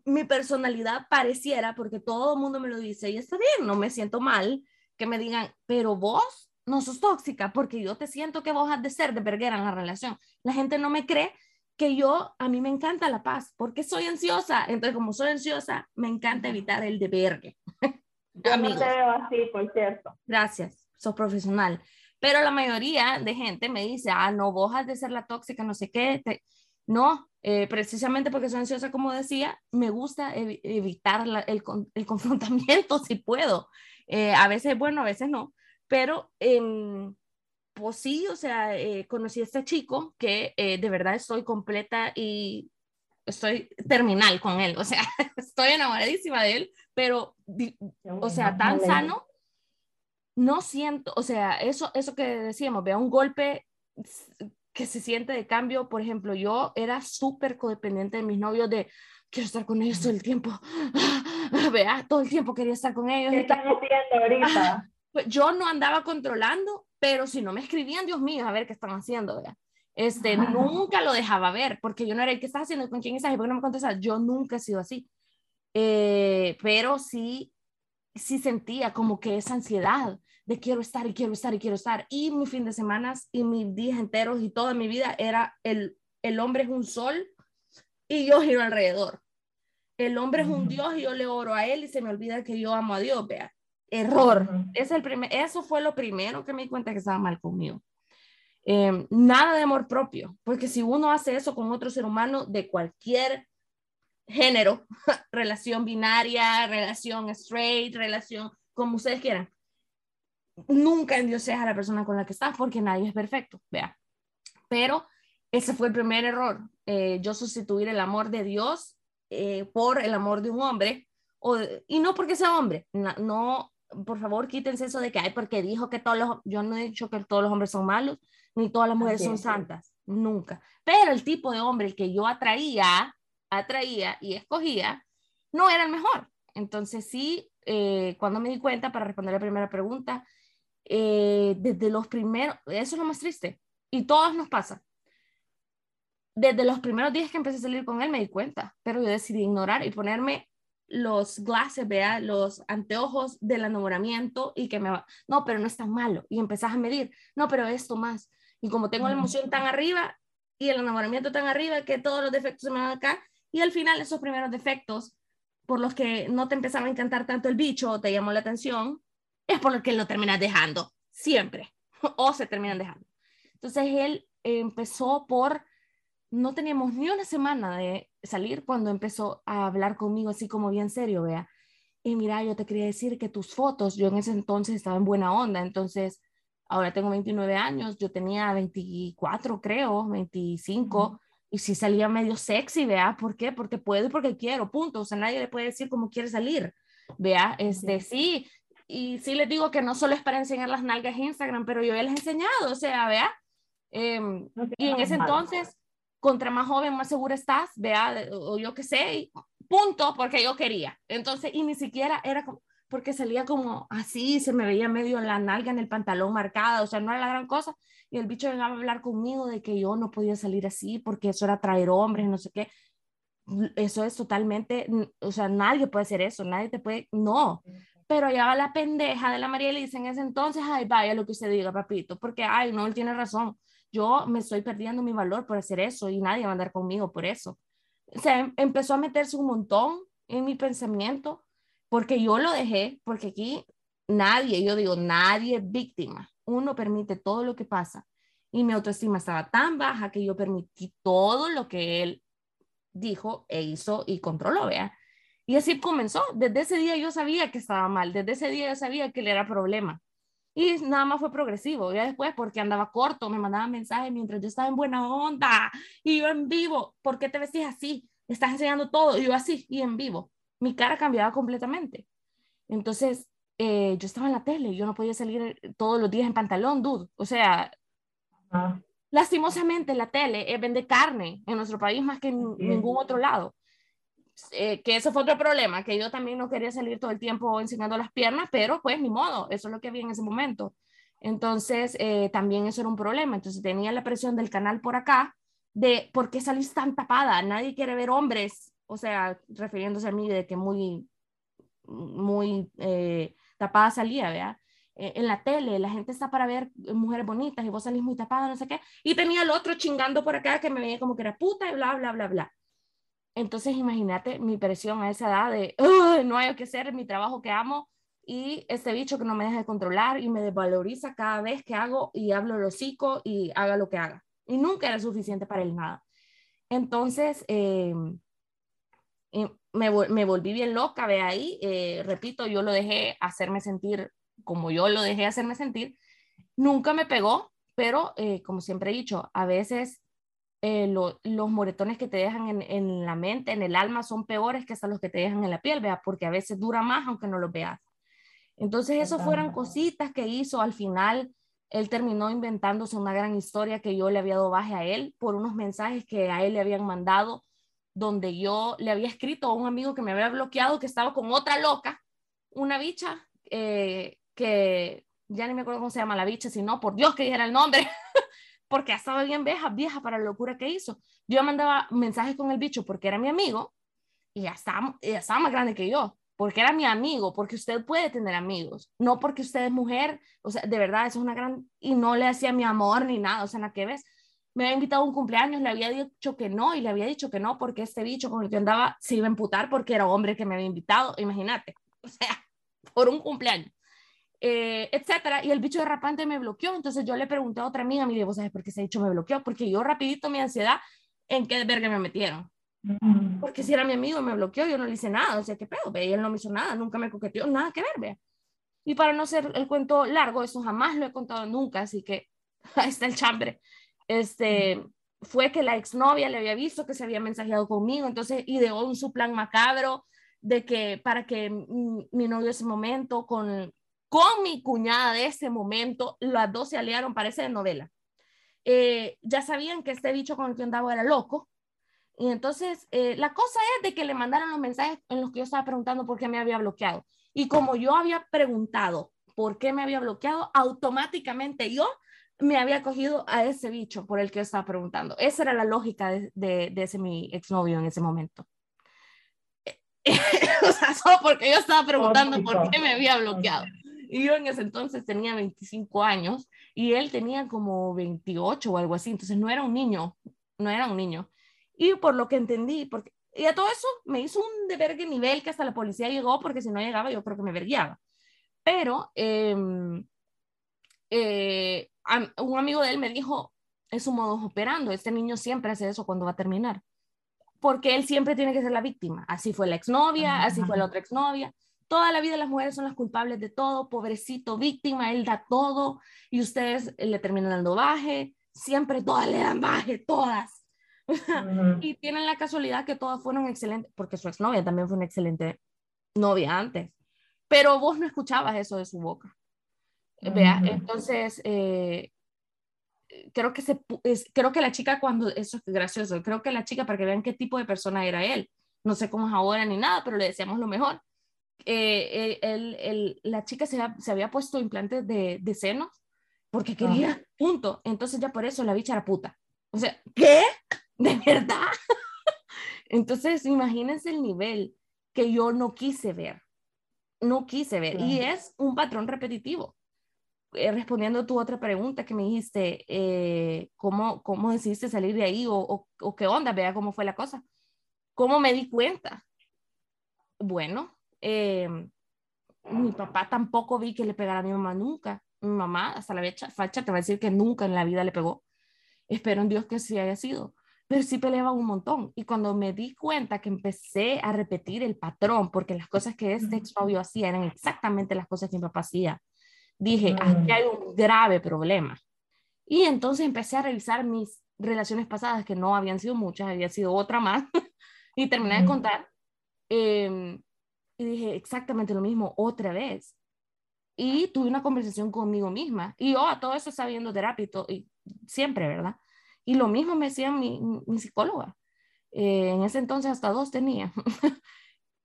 mi personalidad pareciera, porque todo el mundo me lo dice, y está bien, no me siento mal, que me digan, pero vos no sos tóxica, porque yo te siento que vos has de ser de verguera en la relación. La gente no me cree que yo, a mí me encanta la paz, porque soy ansiosa. Entonces, como soy ansiosa, me encanta evitar el de vergue. Yo no te veo así, por cierto. Gracias, sos profesional. Pero la mayoría de gente me dice, ah, no, vos has de ser la tóxica, no sé qué. No, eh, precisamente porque soy ansiosa, como decía, me gusta evitar el, el, confrontamiento si puedo. Eh, a veces bueno, a veces no. Pero, pues sí, o sea, eh, conocí a este chico que de verdad estoy completa y estoy terminal con él. O sea, estoy enamoradísima de él, pero, o sea, tan sano no siento, o sea, eso, eso que decíamos, vea, un golpe que se siente de cambio, por ejemplo, yo era súper codependiente de mis novios de quiero estar con ellos todo el tiempo, vea, todo el tiempo quería estar con ellos. ¿Qué están haciendo ahorita? Pues yo no andaba controlando, pero si no me escribían, Dios mío, a ver qué están haciendo, vea. Este, nunca lo dejaba ver, porque yo no era el que estás haciendo, con quién estás y por qué no me contestas. Yo nunca he sido así. eh, pero sí, sí sentía como que esa ansiedad de quiero estar y quiero estar y quiero estar. Y mi fin de semana y mis días enteros y toda mi vida era el, el hombre es un sol y yo giro alrededor. El hombre es un Dios y yo le oro a él y se me olvida que yo amo a Dios, vea. Error. es el primer, eso fue lo primero que me di cuenta que estaba mal conmigo. Em, nada de amor propio, porque si uno hace eso con otro ser humano de cualquier género, relación binaria, relación straight, relación como ustedes quieran, nunca en Dios a la persona con la que estás, porque nadie es perfecto, vea. Pero ese fue el primer error, eh, yo sustituir el amor de Dios eh, por el amor de un hombre, o, y no porque sea hombre, no, por favor, quítense eso de que, hay porque dijo que todos los, yo no he dicho que todos los hombres son malos, ni todas las mujeres son santas, nunca. Pero el tipo de hombre el que yo atraía, atraía y escogía, no era el mejor. Entonces sí, eh, cuando me di cuenta, para responder la primera pregunta, eh, desde los primeros, eso es lo más triste, y todos nos pasa. Desde los primeros días que empecé a salir con él me di cuenta, pero yo decidí ignorar y ponerme los glasses, vea, los anteojos del enamoramiento y que me va, no, pero no es tan malo. Y empezás a medir, no, pero esto más. Y como tengo la emoción tan arriba y el enamoramiento tan arriba, que todos los defectos se me van acá. Y al final esos primeros defectos por los que no te empezaba a encantar tanto el bicho o te llamó la atención, es por lo que lo terminas dejando, siempre. o se terminan dejando. Entonces él empezó por no teníamos ni una semana de salir cuando empezó a hablar conmigo así como bien serio, vea. Y mira, yo te quería decir que tus fotos, yo en ese entonces estaba en buena onda, entonces ahora tengo 29 años, yo tenía 24 creo, 25, y si salía medio sexy, vea, ¿por qué? Porque puedo y porque quiero, punto, o sea, nadie le puede decir cómo quiere salir, vea, este, sí, y sí les digo que no solo es para enseñar las nalgas en Instagram, pero yo ya les he enseñado, o sea, vea, em, y en ese entonces contra más joven, más segura estás, vea, o yo qué sé, punto, porque yo quería. Entonces, y ni siquiera era como, porque salía como así, se me veía medio la nalga en el pantalón marcada, o sea, no era la gran cosa. Y el bicho llegaba a hablar conmigo de que yo no podía salir así porque eso era traer hombres, no sé qué. Eso es totalmente, o sea, nadie puede hacer eso, nadie te puede, no. Pero allá va la pendeja de la María Elisa en ese entonces, ay, vaya lo que usted diga, papito, porque, ay, no, él tiene razón yo me estoy perdiendo mi valor por hacer eso y nadie va a andar conmigo por eso. O sea, em, empezó a meterse un montón en mi pensamiento porque yo lo dejé, porque aquí nadie, yo digo, nadie es víctima. Uno permite todo lo que pasa. Y mi autoestima estaba tan baja que yo permití todo lo que él dijo e hizo y controló, vea. Y así comenzó. Desde ese día yo sabía que estaba mal, desde ese día yo sabía que él era problema. Y nada más fue progresivo. Ya después, porque andaba corto, me mandaban mensajes mientras yo estaba en buena onda y yo en vivo. ¿Por qué te vestís así? Estás enseñando todo. Y yo así y en vivo. Mi cara cambiaba completamente. Entonces, eh, yo estaba en la tele. Yo no podía salir todos los días en pantalón, dude. O sea, lastimosamente la tele eh, vende carne en nuestro país más que en ningún otro lado. Eh, que eso fue otro problema, que yo también no quería salir todo el tiempo enseñando las piernas, pero pues ni modo, eso es lo que vi en ese momento. Entonces, eh, también eso era un problema. Entonces, tenía la presión del canal por acá de por qué salís tan tapada, nadie quiere ver hombres, o sea, refiriéndose a mí de que muy, muy eh, tapada salía, ¿verdad? en la tele, la gente está para ver mujeres bonitas y vos salís muy tapada, no sé qué, y tenía el otro chingando por acá que me veía como que era puta y bla, bla, bla, bla. Entonces, imagínate mi presión a esa edad de, no hay que hacer mi trabajo que amo y este bicho que no me deja de controlar y me desvaloriza cada vez que hago y hablo el hocico y haga lo que haga. Y nunca era suficiente para él nada. Entonces, em, me, me, volví bien loca, ve ahí, eh, repito, yo lo dejé hacerme sentir como yo lo dejé hacerme sentir. Nunca me pegó, pero eh, como siempre he dicho, a veces eh, los moretones que te dejan en, en, la mente, en el alma, son peores que hasta los que te dejan en la piel, vea, porque a veces dura más aunque no los veas. Entonces, eso fueron cositas que hizo. Al final, él terminó inventándose una gran historia que yo le había dado baje a él por unos mensajes que a él le habían mandado, donde yo le había escrito a un amigo que me había bloqueado, que estaba con otra loca, una bicha, eh, que ya ni me acuerdo cómo se llama la bicha, sino por Dios que dijera el nombre. porque estaba bien vieja, vieja para la locura que hizo. Yo mandaba mensajes con el bicho porque era mi amigo y ya estaba, ya estaba más grande que yo, porque era mi amigo, porque usted puede tener amigos, no porque usted es mujer, o sea, de verdad, eso es una gran, y no le hacía mi amor ni nada, o sea, la que ves, me había invitado a un cumpleaños, le había dicho que no, y le había dicho que no, porque este bicho con el que andaba se iba a emputar porque era hombre que me había invitado, imagínate, o sea, por un cumpleaños. Eh, etcétera, y el bicho de rapante me bloqueó, entonces yo le pregunté a otra amiga, mire, ¿vos sabes por qué ese bicho me bloqueó? Porque yo rapidito mi ansiedad, ¿en qué verga me metieron? Porque si era mi amigo y me bloqueó, yo no le hice nada, o sea, ¿qué pedo? Y él no me hizo nada, nunca me coqueteó, nada que ver, ve. Y para no ser el cuento largo, eso jamás lo he contado nunca, así que ahí está el chambre. Este, fue que la exnovia le había visto que se había mensajeado conmigo, entonces ideó un su plan macabro de que para que mi novio de ese momento con, con mi cuñada de ese momento, las dos se aliaron, parece de novela. Eh, ya sabían que este bicho con el que andaba era loco, y entonces, eh, la cosa es de que le mandaron los mensajes en los que yo estaba preguntando por qué me había bloqueado. Y como yo había preguntado por qué me había bloqueado, automáticamente yo me había cogido a ese bicho por el que yo estaba preguntando. Esa era la lógica de, ese mi exnovio en ese momento. o sea, porque yo estaba preguntando por qué me había bloqueado. Y yo en ese entonces tenía 25 años y él tenía como 28 o algo así. Entonces no era un niño, no era un niño. Y por lo que entendí, porque, y a todo eso me hizo un de vergue nivel que hasta la policía llegó, porque si no llegaba yo creo que me verguiaba. Pero em, eh, un amigo de él me dijo, es un modo operando, este niño siempre hace eso cuando va a terminar, porque él siempre tiene que ser la víctima. Así fue la exnovia, así fue la otra exnovia. Toda la vida las mujeres son las culpables de todo, pobrecito, víctima, él da todo y ustedes le terminan dando baje, siempre todas le dan baje, todas y tienen la casualidad que todas fueron excelentes, porque su exnovia también fue una excelente novia antes, pero vos no escuchabas eso de su boca. Vea, entonces, eh, creo que se, creo que la chica cuando, eso es gracioso, creo que la chica, para que vean qué tipo de persona era él, no sé cómo es ahora ni nada, pero le decíamos lo mejor. Eh, eh la chica se, se, había puesto implantes de, de senos porque quería, punto. Entonces ya por eso la bicha era puta. O sea, ¿qué? ¿De verdad? Entonces, imagínense el nivel que yo no quise ver. No quise ver. Y es un patrón repetitivo. Eh, respondiendo a tu otra pregunta que me dijiste, eh, ¿cómo, ¿cómo decidiste salir de ahí o, o, qué onda? Vea cómo fue la cosa. ¿Cómo me di cuenta? Bueno, em, mi papá tampoco vi que le pegara a mi mamá nunca. Mi mamá, hasta la fecha, te va a decir que nunca en la vida le pegó. Espero en Dios que sí haya sido pero sí peleaba un montón. Y cuando me di cuenta que empecé a repetir el patrón, porque las cosas que este exnovio hacía eran exactamente las cosas que mi papá hacía, dije, aquí hay un grave problema. Y entonces empecé a revisar mis relaciones pasadas, que no habían sido muchas, había sido otra más, y terminé de contar. Em, y dije exactamente lo mismo otra vez. Y tuve una conversación conmigo misma. Y yo a todo eso sabiendo terapia y siempre, ¿verdad? Y lo mismo me decía mi, mi psicóloga. Eh, en ese entonces hasta dos tenía.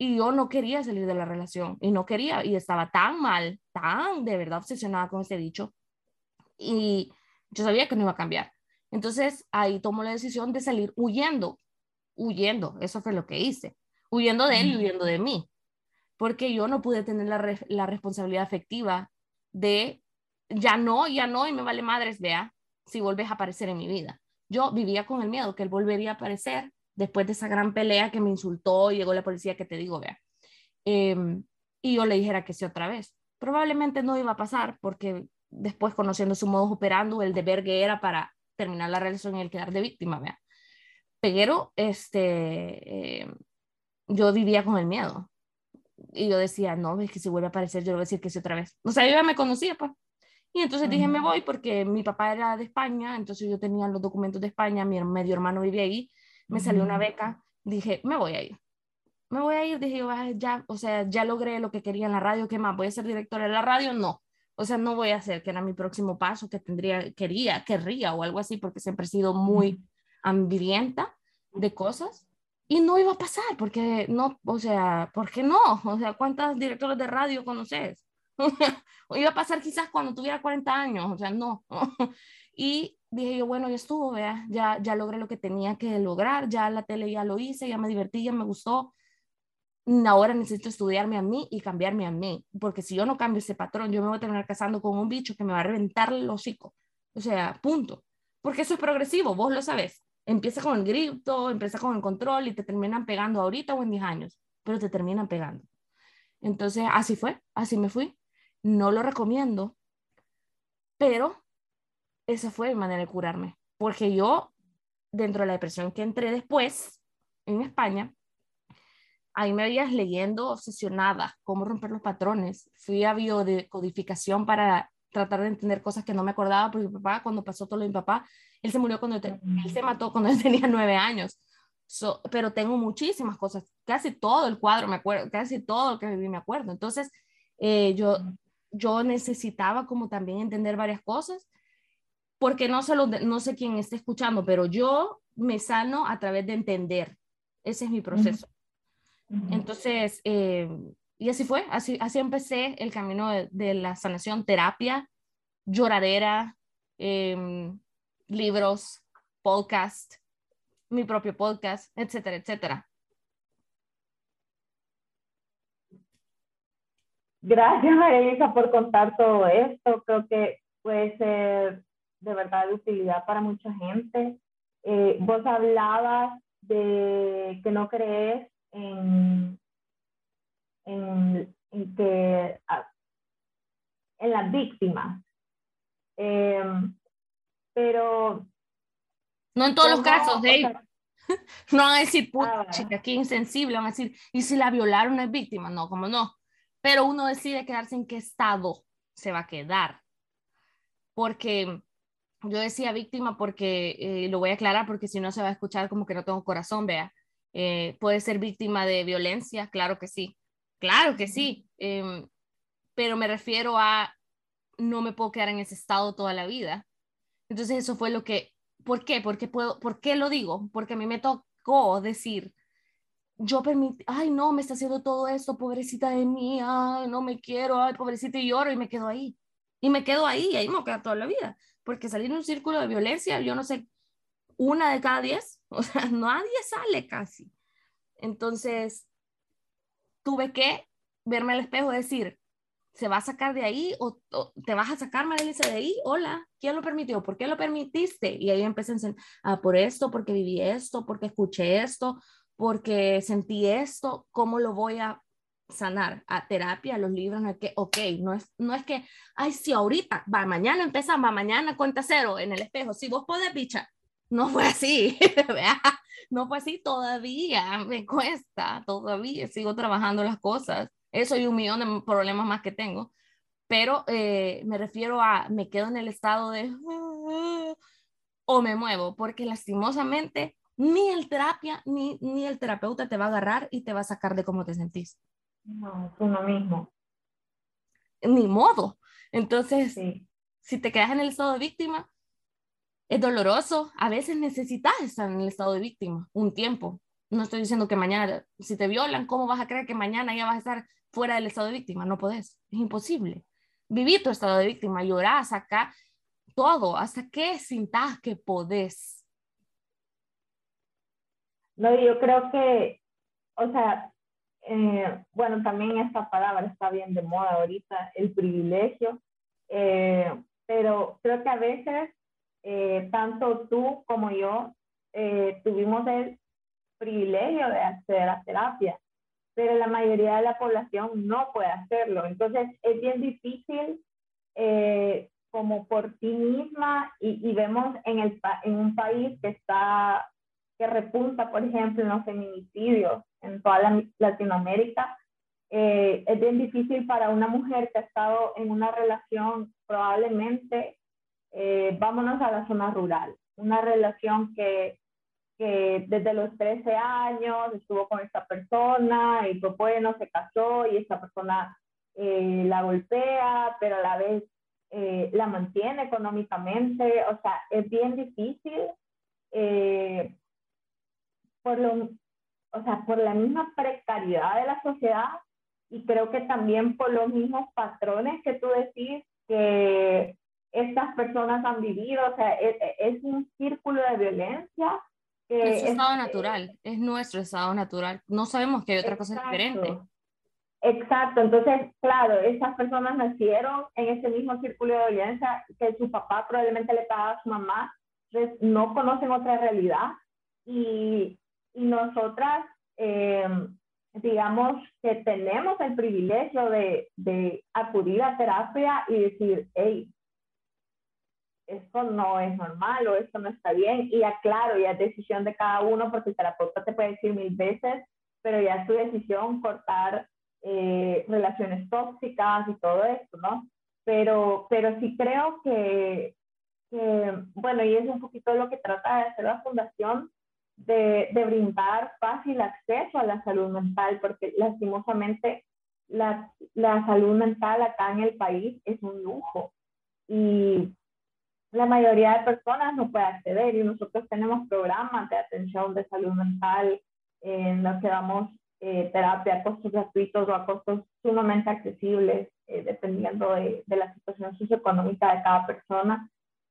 y yo no quería salir de la relación y no quería y estaba tan mal, tan de verdad obsesionada con ese dicho y yo sabía que no iba a cambiar. Entonces ahí tomo la decisión de salir huyendo, huyendo, eso fue lo que hice, huyendo de él y huyendo de mí, porque yo no pude tener la, la responsabilidad afectiva de ya no, ya no y me vale madres, vea, si vuelves a aparecer en mi vida yo vivía con el miedo que él volvería a aparecer después de esa gran pelea que me insultó y llegó la policía que te digo, vea. Em, y yo le dijera que sí otra vez. Probablemente no iba a pasar porque después conociendo su modo operando, el deber que era para terminar la relación y el quedar de víctima, vea. Pero este, em, yo vivía con el miedo. Y yo decía, no, es que si vuelve a aparecer, yo le voy a decir que sí otra vez. O sea, yo ya me conocía, pues. Y entonces dije, me voy porque mi papá era de España, entonces yo tenía los documentos de España, mi medio hermano vivía ahí, me salió una beca, dije, me voy a ir. Me voy a ir, dije, ya, o sea, ya logré lo que quería en la radio, ¿qué más? ¿Voy a ser directora de la radio? No. O sea, no voy a hacer, que era mi próximo paso, que tendría, quería, querría o algo así, porque siempre he sido muy hambrienta de cosas. Y no iba a pasar, porque no, o sea, ¿por qué no? O sea, ¿cuántas directoras de radio conoces? o iba a pasar quizás cuando tuviera 40 años, o sea, no. y dije yo, bueno, ya estuvo, vea, ya, ya logré lo que tenía que lograr, ya la tele ya lo hice, ya me divertí, ya me gustó, ahora necesito estudiarme a mí y cambiarme a mí, porque si yo no cambio ese patrón, yo me voy a terminar casando con un bicho que me va a reventar el hocico. O sea, punto. Porque eso es progresivo, vos lo sabes. Empieza con el grito, empieza con el control y te terminan pegando ahorita o en 10 años, pero te terminan pegando. Entonces, así fue, así me fui. No lo recomiendo, pero esa fue mi manera de curarme, porque yo, dentro de la depresión que entré después en España, ahí me veías leyendo obsesionada, cómo romper los patrones. Fui a biodecodificación para tratar de entender cosas que no me acordaba, porque mi papá, cuando pasó todo lo de mi papá, él se murió cuando él se mató cuando él tenía nueve años. pero tengo muchísimas cosas, casi todo el cuadro me acuerdo, casi todo lo que viví me acuerdo. Entonces, eh, yo, yo necesitaba como también entender varias cosas, porque no, solo, no sé quién esté escuchando, pero yo me sano a través de entender. Ese es mi proceso. Entonces, eh, y así fue, así, así empecé el camino de, la sanación, terapia, lloradera, em, libros, podcast, mi propio podcast, etcétera, etcétera. Gracias, Elisa, por contar todo esto. Creo que puede ser de verdad de utilidad para mucha gente. Eh, vos hablabas de que no crees en en, que, ah, en las víctimas. Em, pero... No en todos los casos, Dave. no van a decir, puta, ah, chica, qué insensible, van a decir, ¿y si la violaron es víctima? No, como no. Pero uno decide quedarse en qué estado se va a quedar. Porque yo decía víctima porque, eh, lo voy a aclarar porque si no se va a escuchar como que no tengo corazón, vea. Eh, puede ser víctima de violencia, claro que sí, Claro que sí, em, pero me refiero a no me puedo quedar en ese estado toda la vida. Entonces eso fue lo que, ¿por qué? Porque puedo, ¿Por qué lo digo? Porque a mí me tocó decir, yo permití, ay no, me está haciendo todo esto, pobrecita de mí, ay no me quiero, ay pobrecita y lloro y me quedo ahí. Y me quedo ahí, ahí me voy a quedar toda la vida. Porque salir en un círculo de violencia, yo no sé, una de cada diez, o sea, nadie sale casi. Entonces, tuve que verme al espejo y decir, ¿se va a sacar de ahí o, te vas a sacar, Marilisa, de ahí? Hola, ¿quién lo permitió? ¿Por qué lo permitiste? Y ahí empecé a decir, ah, por esto, porque viví esto, porque escuché esto, porque sentí esto, ¿cómo lo voy a sanar? A terapia, a los libros, no que, ok, no es, no es que, ay, sí, ahorita, va, mañana empezamos, va, mañana cuenta cero en el espejo, si vos podés, bicha. No fue así, no fue así todavía, me cuesta, todavía sigo trabajando las cosas. Eso y un millón de problemas más que tengo. Pero eh, me refiero a, me quedo en el estado de, o me muevo, porque lastimosamente ni el terapia, ni, ni el terapeuta te va a agarrar y te va a sacar de cómo te sentís. No, tú no mismo. Ni modo. Entonces, si te quedas en el estado de víctima, es doloroso. A veces necesitas estar en el estado de víctima un tiempo. No estoy diciendo que mañana, si te violan, ¿cómo vas a creer que mañana ya vas a estar fuera del estado de víctima? No podés, es imposible. Vivir tu estado de víctima, llorar, sacar todo, hasta que sintas que podés. No, yo creo que, o sea, eh, bueno, también esta palabra está bien de moda ahorita, el privilegio, eh, pero creo que a veces eh, tanto tú como yo eh, tuvimos el privilegio de acceder a terapia, pero la mayoría de la población no puede hacerlo. Entonces es bien difícil eh, como por ti misma y, vemos en, el, en un país que está, que repunta, por ejemplo, en los feminicidios en toda la, Latinoamérica, es bien difícil para una mujer que ha estado en una relación probablemente eh, vámonos a la zona rural. Una relación que, que, desde los 13 años estuvo con esta persona y fue bueno, se casó y esta persona eh, la golpea, pero a la vez eh, la mantiene económicamente. O sea, es bien difícil por, lo, o sea, por la misma precariedad de la sociedad y creo que también por los mismos patrones que tú decís que estas personas han vivido, o sea, es, un círculo de violencia es su estado natural, es nuestro estado natural. No sabemos que hay otra cosa diferente. Exacto, entonces, claro, esas personas nacieron en ese mismo círculo de violencia que su papá probablemente le pagaba a su mamá, entonces no conocen otra realidad y nosotras, eh, digamos que tenemos el privilegio de, de acudir a terapia y decir, hey, esto no es normal o esto no está bien. Y ya claro, ya es decisión de cada uno porque el terapeuta te puede decir mil veces, pero ya es tu decisión cortar eh, relaciones tóxicas y todo esto, ¿no? Pero, pero sí creo que, que, bueno, y es un poquito lo que trata de hacer la fundación, de, de brindar fácil acceso a la salud mental, porque lastimosamente la, la salud mental acá en el país es un lujo. Y la mayoría de personas no puede acceder y nosotros tenemos programas de atención de salud mental en los que damos eh, terapia a costos gratuitos o a costos sumamente accesibles, eh, dependiendo de, de, la situación socioeconómica de cada persona.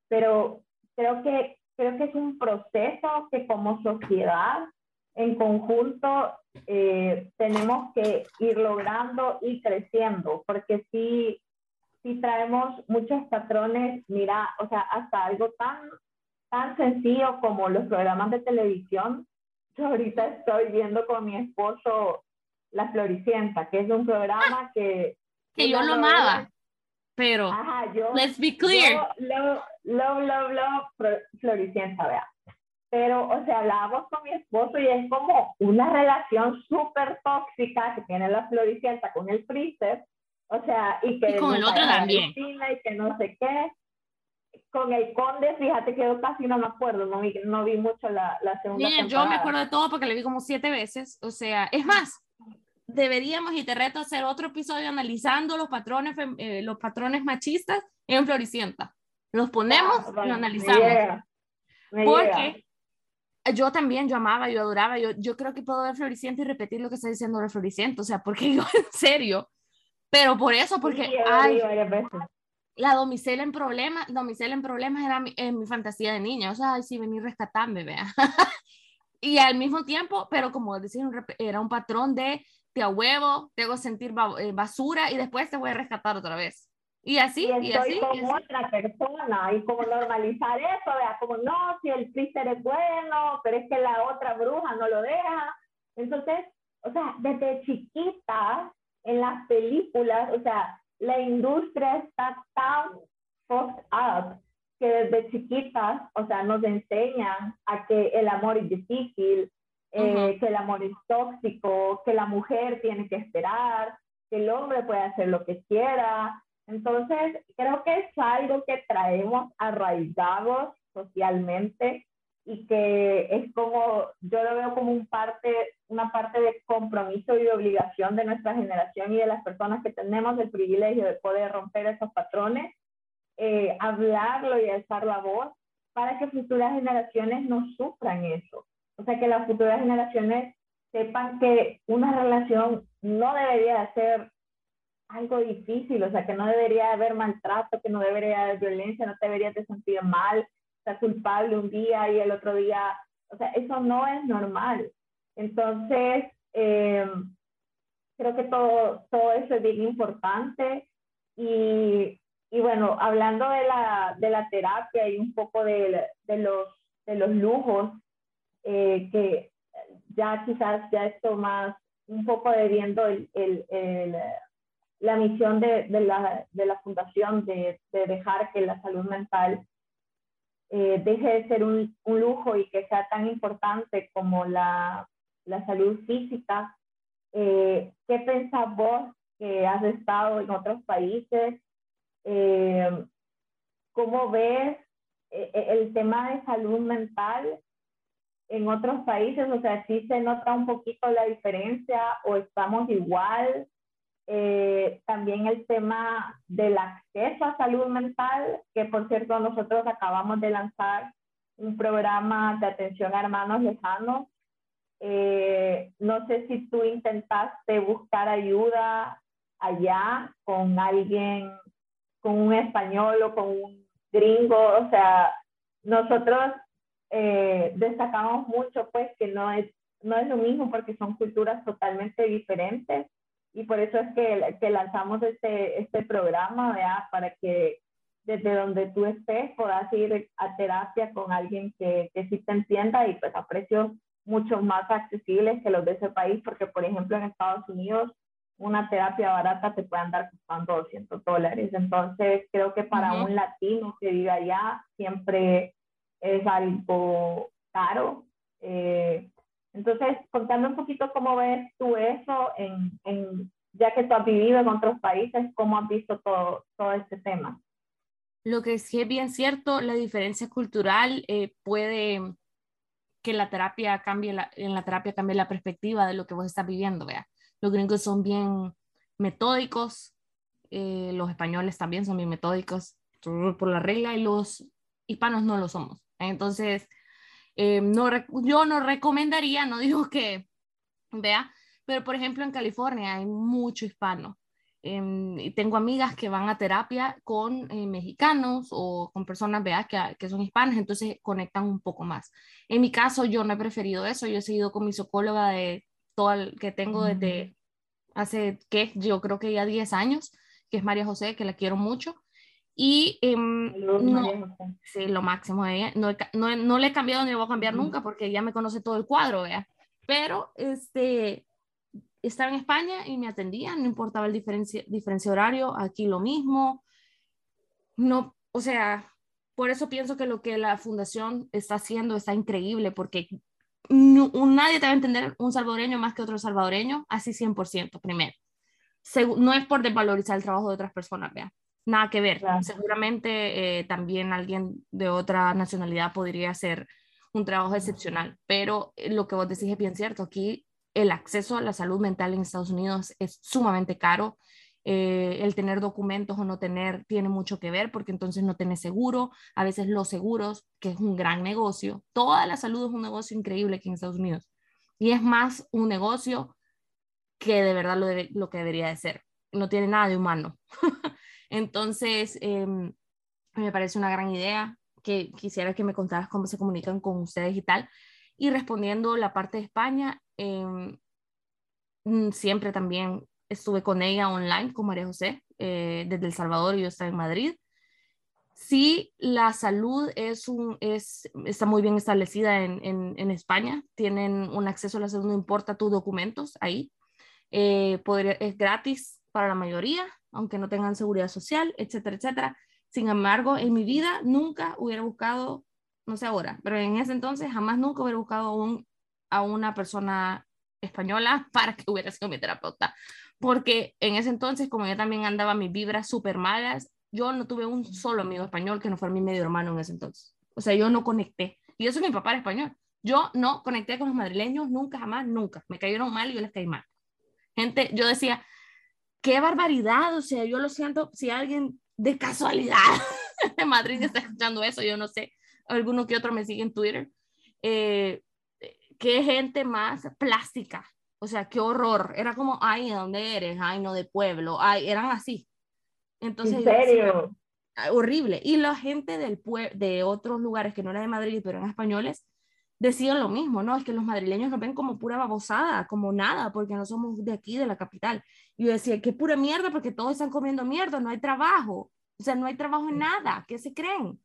Pero creo que, creo que es un proceso que como sociedad, en conjunto, eh, tenemos que ir logrando y creciendo, porque sí, si traemos muchos patrones, mira, o sea, hasta algo tan, tan sencillo como los programas de televisión. Yo ahorita estoy viendo con mi esposo La Floricienta, que es un programa que... Que yo lo amaba, pero... Ajá, yo... Let's be clear. Love, love, love, love, Floricienta, vea. Pero, o sea, hablábamos con mi esposo y es como una relación súper tóxica que tiene la Floricienta con el freezer o sea, y que... con el otro también. Y que no sé qué. Con el conde, fíjate que yo casi no me acuerdo, no vi, no vi mucho la, la segunda Mira, yo me acuerdo de todo porque le vi como siete veces, o sea, es más, deberíamos, y te reto a hacer otro episodio analizando los patrones, eh, los patrones machistas en Floricienta. Los ponemos ah, lo analizamos. porque yo también, yo amaba, yo adoraba, yo, yo creo que puedo ver Floricienta y repetir lo que está diciendo de Floricienta, o sea, porque yo en serio, pero por eso, porque la domicela en problemas, domicela en problemas era mi, en mi fantasía de niña, o sea, ay, sí, venir rescatarme, vea. y al mismo tiempo, pero como decir, era un patrón de te a huevo, te hago sentir eh, basura y después te voy a rescatar otra vez. Y así, y, y así. como otra persona, y como normalizar eso, vea, como no, si el freezer es bueno, pero es que la otra bruja no lo deja. Entonces, o sea, desde chiquita en las películas, o sea, la industria está tan fucked up que desde chiquitas, o sea, nos enseñan a que el amor es difícil, eh, que el amor es tóxico, que la mujer tiene que esperar, que el hombre puede hacer lo que quiera. Entonces, creo que es algo que traemos arraigados socialmente y que es como, yo lo veo como un parte, una parte de compromiso y de obligación de nuestra generación y de las personas que tenemos el privilegio de poder romper esos patrones, eh, hablarlo y alzar la voz para que futuras generaciones no sufran eso. O sea, que las futuras generaciones sepan que una relación no debería ser algo difícil, o sea, que no debería haber maltrato, que no debería haber violencia, no deberías de sentir mal, está culpable un día y el otro día, o sea, eso no es normal. Entonces, eh, creo que todo, todo eso es bien importante y, y bueno, hablando de la, de la, terapia y un poco de, de, los, de los lujos, eh, que ya quizás ya esto más, un poco adheriendo el, el, el, la misión de, de, la, de la fundación de, de, dejar que la salud mental eh, deje de ser un, un, lujo y que sea tan importante como la, la salud física. Eh, ¿Qué pensás vos que has estado en otros países? Eh, ¿Cómo ves el tema de salud mental en otros países? O sea, ¿sí se nota un poquito la diferencia o estamos igual? Eh, también el tema del acceso a salud mental, que por cierto nosotros acabamos de lanzar un programa de atención a hermanos lejanos. Eh, no sé si tú intentaste buscar ayuda allá con alguien, con un español o con un gringo. O sea, nosotros eh, destacamos mucho pues que no es, no es lo mismo porque son culturas totalmente diferentes y por eso es que, que lanzamos este, este programa, ¿verdad? Para que desde donde tú estés puedas ir a terapia con alguien que, que sí te entienda y pues a precios mucho más accesibles que los de ese país, porque por ejemplo en Estados Unidos una terapia barata te puede andar costando 200 dólares. Entonces creo que para un latino que vive allá siempre es algo caro. Eh, entonces, contando un poquito cómo ves tú eso, en, en, ya que tú has vivido en otros países, ¿cómo has visto todo, todo este tema? Lo que sí es bien cierto, la diferencia cultural eh, puede que la terapia cambie, la, en la terapia cambie la perspectiva de lo que vos estás viviendo, vea. Los gringos son bien metódicos, eh, los españoles también son bien metódicos por la regla y los hispanos no lo somos. Entonces, eh, no, yo no recomendaría, no digo que, vea, pero por ejemplo en California hay mucho hispano. Em, y tengo amigas que van a terapia con eh, mexicanos o con personas vea, que, que, son hispanas, entonces conectan un poco más. En mi caso, yo no he preferido eso, yo he seguido con mi psicóloga de todo el que tengo desde hace, ¿qué? Yo creo que ya 10 años, que es María José, que la quiero mucho. Y eh, no, sí, lo máximo. No, no, no, le he cambiado ni le voy a cambiar nunca porque ella me conoce todo el cuadro, vea. Pero este, estaba en España y me atendían, no importaba el diferencia, diferencia horario, aquí lo mismo. No, o sea, por eso pienso que lo que la fundación está haciendo está increíble porque nadie te va a entender un salvadoreño más que otro salvadoreño, así 100%, primero. no es por desvalorizar el trabajo de otras personas, vea nada que ver. Seguramente eh, también alguien de otra nacionalidad podría hacer un trabajo excepcional, pero eh, lo que vos decís es bien cierto. Aquí el acceso a la salud mental en Estados Unidos es sumamente caro. Eh, el tener documentos o no tener tiene mucho que ver porque entonces no tenés seguro. A veces los seguros, que es un gran negocio, toda la salud es un negocio increíble aquí en Estados Unidos. Y es más un negocio que de verdad lo, lo que debería de ser. No tiene nada de humano. Entonces, em, me parece una gran idea que quisiera que me contaras cómo se comunican con ustedes y tal. Y respondiendo la parte de España, mm, siempre también estuve con ella online, con María José, eh, desde El Salvador y yo estaba en Madrid. Sí, la salud es un, es, está muy bien establecida en, en, en España. Tienen un acceso a la salud, no importa tus documentos ahí. Eh, es gratis para la mayoría aunque no tengan seguridad social, etcétera, etcétera. Sin embargo, en mi vida nunca hubiera buscado, no sé ahora, pero en ese entonces jamás nunca hubiera buscado a una persona española para que hubiera sido mi terapeuta. Porque en ese entonces, como yo también andaba mis vibras súper malas, yo no tuve un solo amigo español que no fuera mi medio hermano en ese entonces. O sea, yo no conecté. Y eso es mi papá era español. Yo no conecté con los madrileños nunca, jamás, nunca. Me cayeron mal y yo les caí mal. Gente, yo decía, qué barbaridad, o sea, yo lo siento, si alguien de casualidad de Madrid está escuchando eso, yo no sé, alguno que otro me sigue en Twitter, eh, qué gente más plástica, o sea, qué horror, era como, ay, ¿de dónde eres? Ay, no, de pueblo, ay, eran así. Entonces, ¿En serio? horrible. Y la gente del de otros lugares que no eran de Madrid, pero eran españoles, decían lo mismo, ¿no? Es que los madrileños nos ven como pura babosada, como nada, porque no somos de aquí, de la capital. Y yo decía, qué pura mierda, porque todos están comiendo mierda, no hay trabajo. O sea, no hay trabajo en nada. ¿Qué se creen?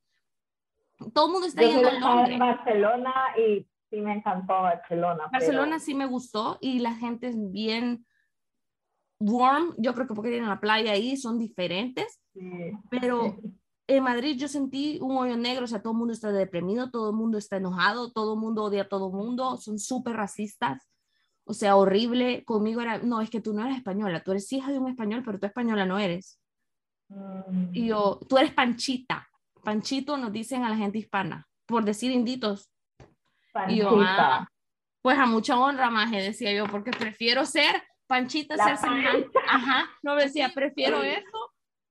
Todo el mundo está yendo a Londres. en Barcelona y sí me encantó Barcelona. Barcelona sí me gustó y la gente es bien warm. Yo creo que porque tienen la playa ahí, son diferentes. Sí. Pero en Madrid yo sentí un hoyo negro, o sea, todo el mundo está deprimido, todo el mundo está enojado, todo el mundo odia a todo el mundo, son súper racistas, o sea, horrible. Conmigo era, no, es que tú no eres española, tú eres hija de un español, pero tú española no eres. Y yo, tú eres panchita. Panchito nos dicen a la gente hispana, por decir inditos. Y yo, ah, pues a mucha honra, más decía yo, porque prefiero ser panchita, ser semejante. Ajá, no decía, prefiero eso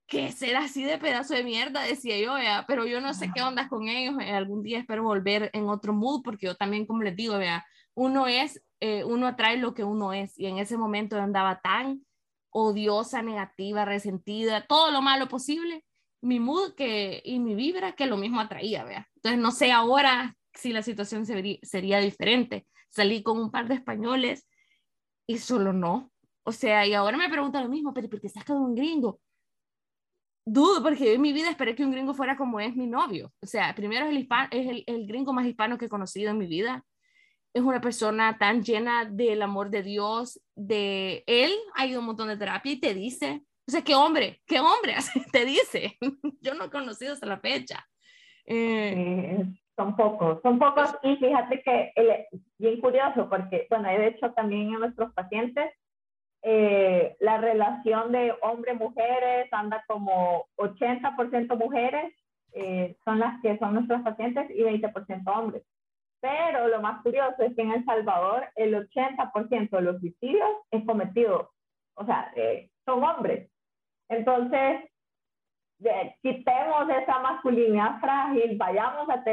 que ser así de pedazo de mierda, decía yo, vea, pero yo no sé qué onda con ellos, algún día espero volver en otro mood, porque yo también, como les digo, vea, uno es, eh, uno atrae lo que uno es, y en ese momento andaba tan odiosa, negativa, resentida, todo lo malo posible, mi mood que, y mi vibra que lo mismo atraía, vea. Entonces, no sé ahora si la situación sería diferente. Salí con un par de españoles y solo no. O sea, y ahora me preguntan lo mismo, pero ¿por qué estás con un gringo? Dudo, porque en mi vida esperé que un gringo fuera como es mi novio. O sea, primero es el, es el, el gringo más hispano que he conocido en mi vida. Es una persona tan llena del amor de Dios, de él ha ido un montón de terapia y te dice, o sea, qué hombre, qué hombre, te dice. Yo no he conocido hasta la fecha. Eh, son pocos, son pocos y fíjate que es bien curioso porque, bueno, de hecho también en nuestros pacientes eh, la relación de hombre-mujeres anda como 80% mujeres, eh, son las que son nuestros pacientes y 20% hombres. Pero lo más curioso es que en El Salvador el 80% de los suicidios es cometido, o sea, eh, son hombres. Entonces, quitemos esa masculinidad frágil, vayamos a,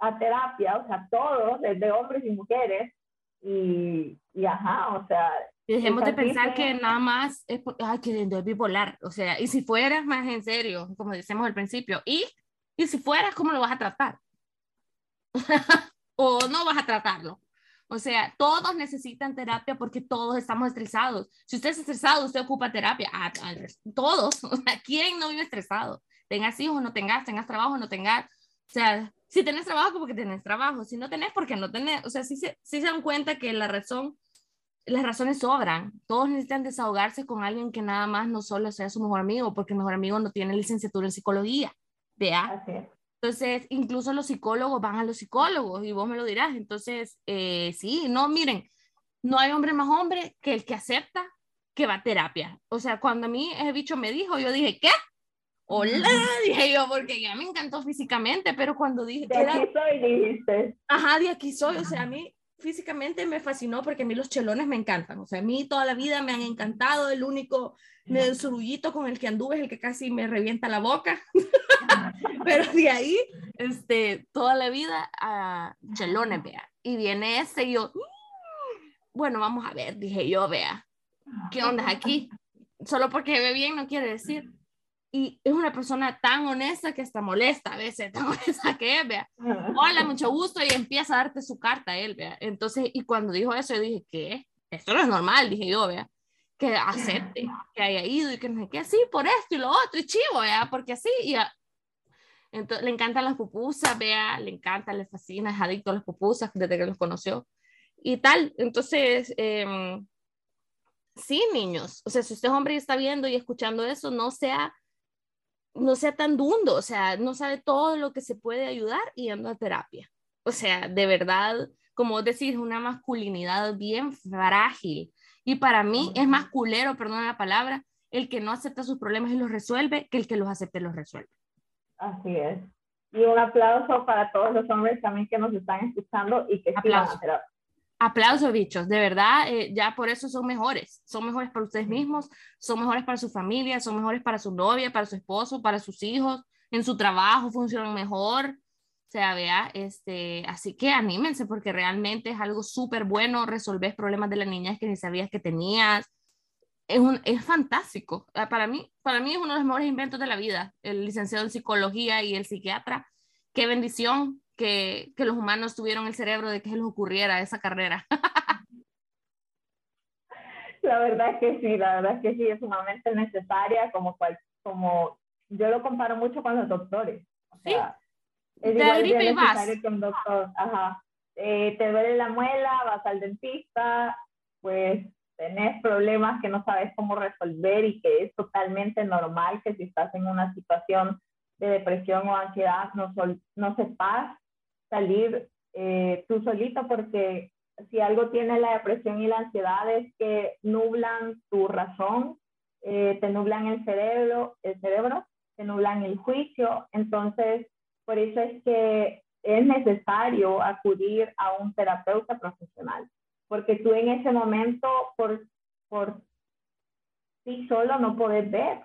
a terapia, o sea, todos, desde hombres y mujeres, y, y ajá, o sea... Dejemos de pensar que nada más es, ay, que es bipolar, o sea, y si fueras más en serio, como decimos al principio, y, y si fueras, ¿cómo lo vas a tratar? o no vas a tratarlo. O sea, todos necesitan terapia porque todos estamos estresados. Si usted es estresado, usted ocupa terapia. Ah, todos. O sea, ¿quién no vive estresado? Tengas hijos, no tengas, tengas trabajo, no tengas. O sea, si tenés trabajo, porque tenés trabajo. Si no tenés, porque no tenés. O sea, sí se, sí se dan cuenta que la razón, las razones sobran. Todos necesitan desahogarse con alguien que nada más no solo sea su mejor amigo, porque el mejor amigo no tiene licenciatura en psicología. Vea. Entonces, incluso los psicólogos van a los psicólogos y vos me lo dirás. Entonces, eh, sí, no, miren, no hay hombre más hombre que el que acepta que va a terapia. O sea, cuando a mí ese bicho me dijo, yo dije, ¿qué? Hola, dije yo, porque ya me encantó físicamente, pero cuando dije... De aquí soy, dijiste. Ajá, de aquí soy, o sea, a mí físicamente me fascinó porque a mí los chelones me encantan, o sea, a mí toda la vida me han encantado, el único medio surullito con el que anduve es el que casi me revienta la boca, pero de ahí, este, toda la vida a chelones, vea, y viene ese y yo, mm, bueno, vamos a ver, dije yo, vea, ¿qué onda aquí? Solo porque ve bien no quiere decir y es una persona tan honesta que está molesta a veces, tan honesta que es, vea. Hola, mucho gusto, y empieza a darte su carta a él, vea. Entonces, y cuando dijo eso, yo dije, ¿qué? Esto no es normal, dije yo, vea. Que acepte, que haya ido y que no sé qué, así, por esto y lo otro, y chivo, vea, porque así, y entonces le encantan las pupusas, vea, le encanta, le fascina, es adicto a las pupusas desde que los conoció, y tal. Entonces, eh, sí, niños, o sea, si usted es hombre y está viendo y escuchando eso, no sea no sea tan dundo, o sea, no sabe todo lo que se puede ayudar y anda a terapia. O sea, de verdad, como decir, una masculinidad bien frágil. Y para mí es más culero, perdón la palabra, el que no acepta sus problemas y los resuelve que el que los acepte y los resuelve. Así es. Y un aplauso para todos los hombres también que nos están escuchando y que aplauso. Bichos, de verdad, eh, ya por eso son mejores. Son mejores para ustedes mismos, son mejores para su familia, son mejores para su novia, para su esposo, para sus hijos, en su trabajo funcionan mejor. O sea, vea, este, así que anímense porque realmente es algo súper bueno, resolver problemas de la niñez que ni sabías que tenías. Es, un, es fantástico. Ah, para mí, para mí es uno de los mejores inventos de la vida, el licenciado en psicología y el psiquiatra. Qué bendición que, que, los humanos tuvieron el cerebro de que se les ocurriera esa carrera. la verdad es que sí, la verdad es que sí, es sumamente necesaria, como, cual, como yo lo comparo mucho con los doctores. O sea, ¿Sí? Es igual de necesario que un doctor. Ajá. Eh, te duele la muela, vas al dentista, pues tenés problemas que no sabes cómo resolver y que es totalmente normal que si estás en una situación de depresión o ansiedad no, sol, no sepas salir eh, tú solito porque si algo tiene la depresión y la ansiedad es que nublan tu razón, eh, te nublan el cerebro, el cerebro, te nublan el juicio. Entonces, por eso es que es necesario acudir a un terapeuta profesional, porque tú en ese momento, por, por sí solo, no puedes ver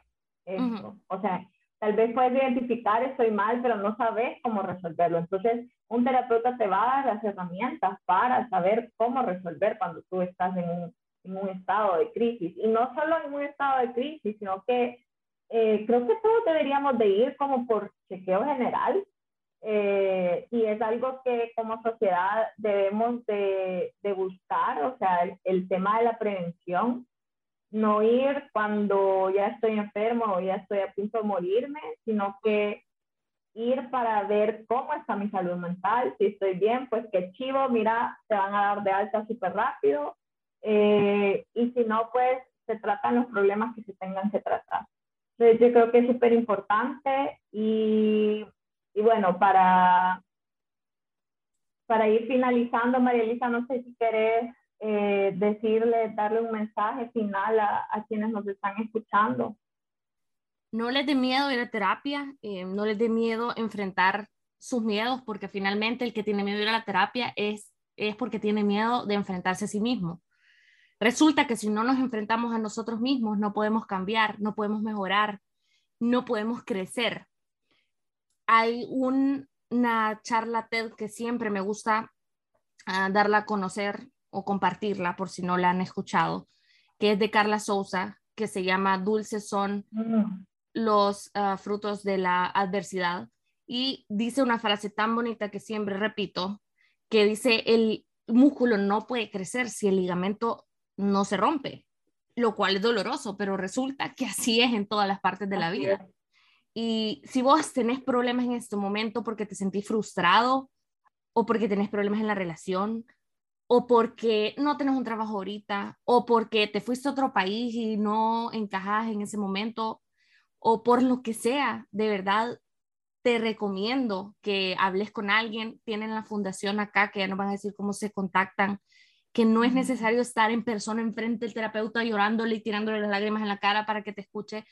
eso. O sea, tal vez puedes identificar estoy mal, pero no sabes cómo resolverlo. Entonces, un terapeuta te va a dar las herramientas para saber cómo resolver cuando tú estás en un, en un estado de crisis. Y no solo en un estado de crisis, sino que eh, creo que todos deberíamos de ir como por chequeo general, eh, y es algo que como sociedad debemos de, de buscar, o sea, el, tema de la prevención, no ir cuando ya estoy enfermo o ya estoy a punto de morirme, sino que ir para ver cómo está mi salud mental, si estoy bien, pues qué chivo, mira, te van a dar de alta súper rápido, eh, y si no, pues se tratan los problemas que se tengan que tratar. Entonces yo creo que es súper importante y, y, bueno, para, para ir finalizando, María Elisa, no sé si querés eh, decirle, darle un mensaje final a, quienes nos están escuchando no les dé miedo ir a terapia, eh, no les dé miedo enfrentar sus miedos, porque finalmente el que tiene miedo ir a la terapia es, es porque tiene miedo de enfrentarse a sí mismo. Resulta que si no nos enfrentamos a nosotros mismos, no podemos cambiar, no podemos mejorar, no podemos crecer. Hay una charla TED que siempre me gusta ah, darla a conocer o compartirla por si no la han escuchado, que es de Carla Souza, que se llama Dulces son los ah, frutos de la adversidad. Y dice una frase tan bonita que siempre repito, que dice, el músculo no puede crecer si el ligamento no se rompe, lo cual es doloroso, pero resulta que así es en todas las partes de la vida. Y si vos tenés problemas en este momento porque te sentís frustrado o porque tenés problemas en la relación o porque no tenés un trabajo ahorita o porque te fuiste a otro país y no encajas en ese momento o por lo que sea, de verdad te recomiendo que hables con alguien. Tienen la fundación acá que ya nos van a decir cómo se contactan, que no es necesario estar en persona enfrente del terapeuta llorándole y tirándole las lágrimas en la cara para que te escuche,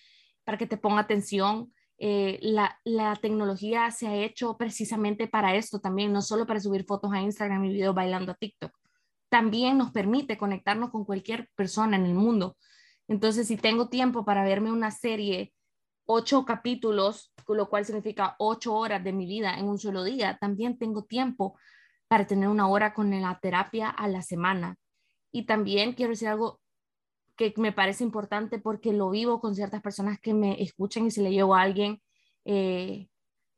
para que te ponga atención. Eh, la, la, tecnología se ha hecho precisamente para esto también, no solo para subir fotos a Instagram y videos bailando a TikTok. También nos permite conectarnos con cualquier persona en el mundo. Entonces, si tengo tiempo para verme una serie ocho capítulos, lo cual significa ocho horas de mi vida en un solo día, también tengo tiempo para tener una hora con la terapia a la semana. Y también quiero decir algo que me parece importante porque lo vivo con ciertas personas que me escuchan y si le llevo a alguien, eh,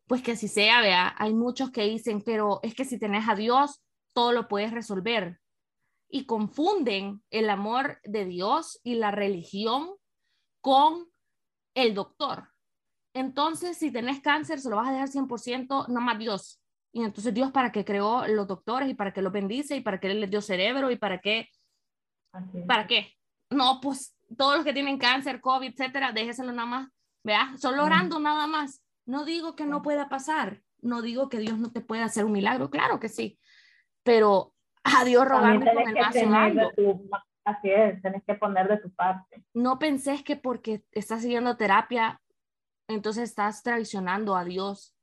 pues que así sea, vea, hay muchos que dicen, pero es que si tenés a Dios, todo lo puedes resolver. Y confunden el amor de Dios y la religión con el doctor. Entonces, si tenés cáncer, se lo vas a dejar 100%, no más Dios. Y entonces Dios para qué creó los doctores y para qué los bendice y para qué les dio cerebro y para qué. ¿Para qué? No, pues todos los que tienen cáncer, COVID, etcétera, déjeselo nada más, vea, solo orando nada más. No digo que no pueda pasar, no digo que Dios no te pueda hacer un milagro, claro que sí, pero a Dios rogarle con el vaso Así es, tenés que poner de tu parte. No pensés que porque estás siguiendo terapia, entonces estás traicionando a Dios.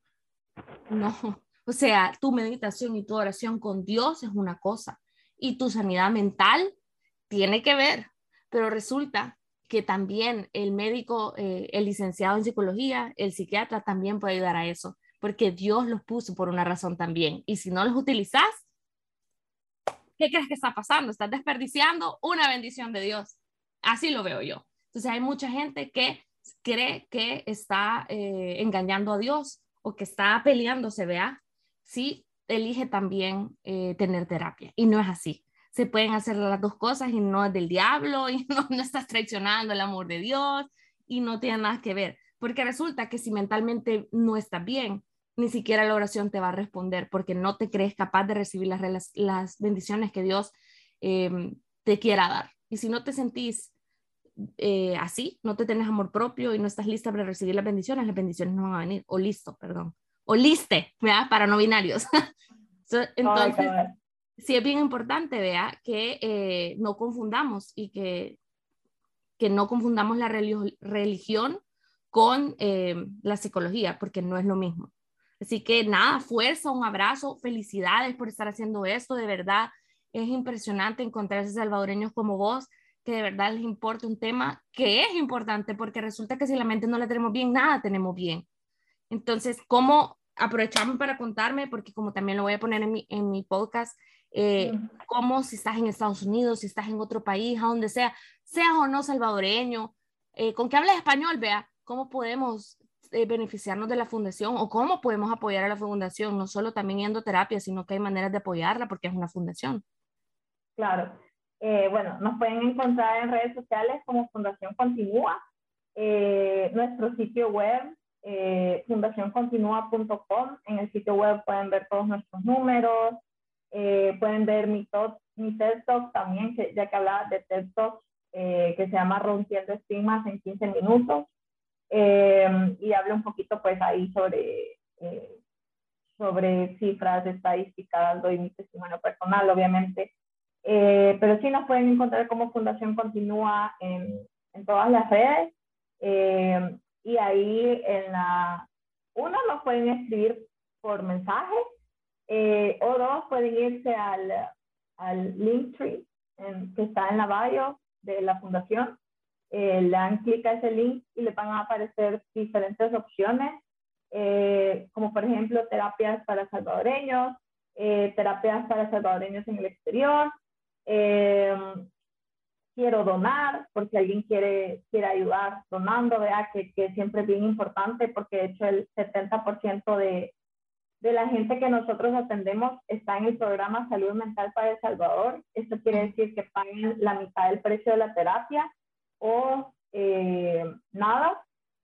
No, o sea, tu meditación y tu oración con Dios es una cosa y tu sanidad mental tiene que ver, pero resulta que también el médico, eh, el licenciado en psicología, el psiquiatra también puede ayudar a eso, porque Dios los puso por una razón también. Y si no los utilizas, ¿qué crees que está pasando? Estás desperdiciando una bendición de Dios. Así lo veo yo. Entonces hay mucha gente que cree que está eh, engañando a Dios o que está peleándose, vea, si elige también eh, tener terapia. Y no es así. Se pueden hacer las dos cosas y no es del diablo y no, no estás traicionando el amor de Dios y no tiene nada que ver. Porque resulta que si mentalmente no estás bien, ni siquiera la oración te va a responder porque no te crees capaz de recibir las, las bendiciones que Dios em, te quiera dar. Y si no te sentís eh, así, no te tenés amor propio y no estás lista para recibir las bendiciones, las bendiciones no van a venir. O listo, perdón. O liste, ¿verdad? Para no binarios. entonces, sí es bien importante, vea, que eh, no confundamos y que, que no confundamos la religión con eh, la psicología, porque no es lo mismo. Así que nada, fuerza, un abrazo, felicidades por estar haciendo esto, de verdad es impresionante encontrarse salvadoreños como vos, que de verdad les importa un tema que es importante, porque resulta que si la mente no la tenemos bien, nada tenemos bien. Entonces, ¿cómo aprovechamos para contarme? Porque como también lo voy a poner en mi, en mi podcast, eh, cómo si estás en Estados Unidos, si estás en otro país, a donde sea, seas o no salvadoreño, eh, con que hables español, vea, cómo podemos eh, beneficiarnos de la fundación o cómo podemos apoyar a la fundación, no solo también yendo terapia, sino que hay maneras de apoyarla porque es una fundación. Claro. Eh, bueno, nos pueden encontrar en redes sociales como Fundación Continúa, eh, nuestro sitio web eh, fundacioncontinua.com. En el sitio web pueden ver todos nuestros números, pueden ver mi, mi TED Talk también, que, ya que hablaba de TED Talk, que se llama Rompiendo Estigmas en 15 minutos. Y hablo un poquito pues ahí sobre, sobre cifras, estadísticas, doy mi testimonio personal, obviamente eh, pero sí nos pueden encontrar como Fundación Continúa en, en todas las redes. Eh, y ahí en la, uno nos pueden escribir por mensaje eh, o dos pueden irse al, al Linktree que está en la bio de la fundación. Le dan clic a ese link y le van a aparecer diferentes opciones, como por ejemplo terapias para salvadoreños, terapias para salvadoreños en el exterior, eh, quiero donar, porque alguien quiere, quiere ayudar donando, vea que, que siempre es bien importante, porque de hecho el 70% de, de la gente que nosotros atendemos está en el programa Salud Mental para El Salvador. Esto quiere decir que paguen la mitad del precio de la terapia o eh, nada.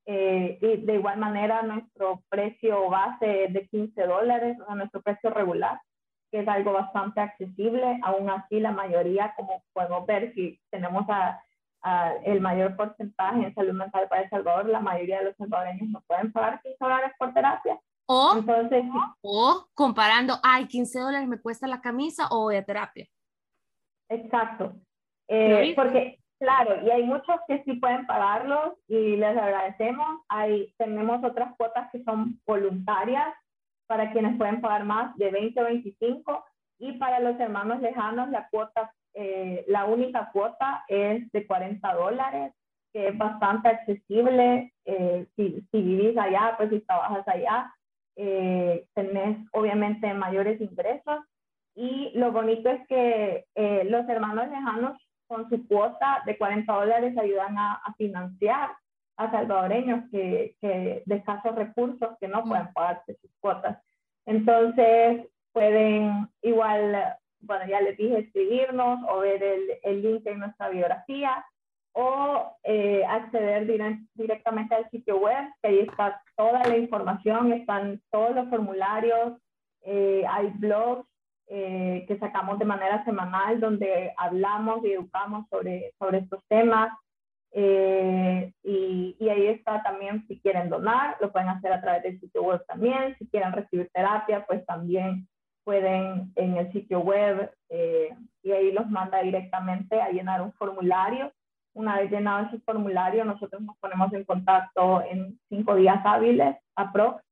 Eh, y de igual manera, nuestro precio base es de 15 dólares, o nuestro precio regular que es algo bastante accesible. Aún así, la mayoría, como podemos ver, si tenemos a, el mayor porcentaje en salud mental para El Salvador, la mayoría de los salvadoreños no pueden pagar 15 dólares por terapia. O, Entonces, o comparando, ay, 15 dólares me cuesta la camisa o voy a terapia. Exacto. Eh, porque, claro, y hay muchos que sí pueden pagarlos y les agradecemos. Hay, tenemos otras cuotas que son voluntarias para quienes pueden pagar más de 20 o 25 y para los hermanos lejanos la cuota, eh, la única cuota es de 40 dólares, que es bastante accesible eh, si, si, vivís allá, pues si trabajas allá, eh, tenés obviamente mayores ingresos y lo bonito es que los hermanos lejanos con su cuota de 40 dólares ayudan a, a financiar a salvadoreños que, que, de escasos recursos que no pueden pagarse sus cuotas. Entonces, pueden igual, bueno, ya les dije, escribirnos o ver el, el link en nuestra biografía o eh, acceder directamente al sitio web, que ahí está toda la información, están todos los formularios, eh, hay blogs eh, que sacamos de manera semanal donde hablamos y educamos sobre, sobre estos temas. Eh, y, y, ahí está también si quieren donar, lo pueden hacer a través del sitio web también. Si quieren recibir terapia, pues también pueden en el sitio web eh, y ahí los manda directamente a llenar un formulario. Una vez llenado ese formulario, nosotros nos ponemos en contacto en cinco días hábiles, aprox.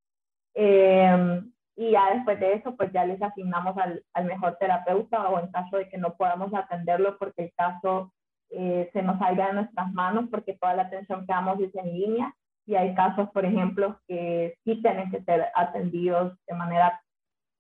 Eh, y ya después de eso, pues ya les asignamos al, al mejor terapeuta o en caso de que no podamos atenderlo porque el caso eh, se nos salga de nuestras manos porque toda la atención que damos es en línea. Y hay casos, por ejemplo, que sí tienen que ser atendidos de manera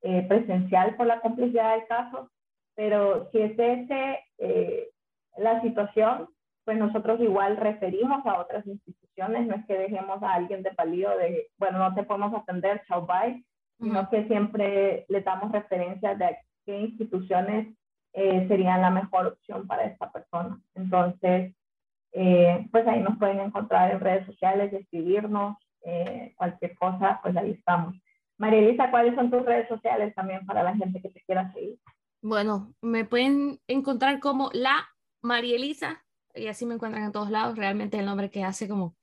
eh, presencial por la complejidad del caso, pero si es ese eh, la situación, pues nosotros igual referimos a otras instituciones, no es que dejemos a alguien de palido de, bueno, no te podemos atender, chao, bye, sino que siempre le damos referencias de qué instituciones eh, serían la mejor opción para esta persona. Entonces, eh, pues ahí nos pueden encontrar en redes sociales, escribirnos, eh, cualquier cosa, pues ahí estamos. María Elisa, ¿cuáles son tus redes sociales también para la gente que te quiera seguir? Bueno, me pueden encontrar como la María Elisa, y así me encuentran en todos lados, realmente el nombre que hace como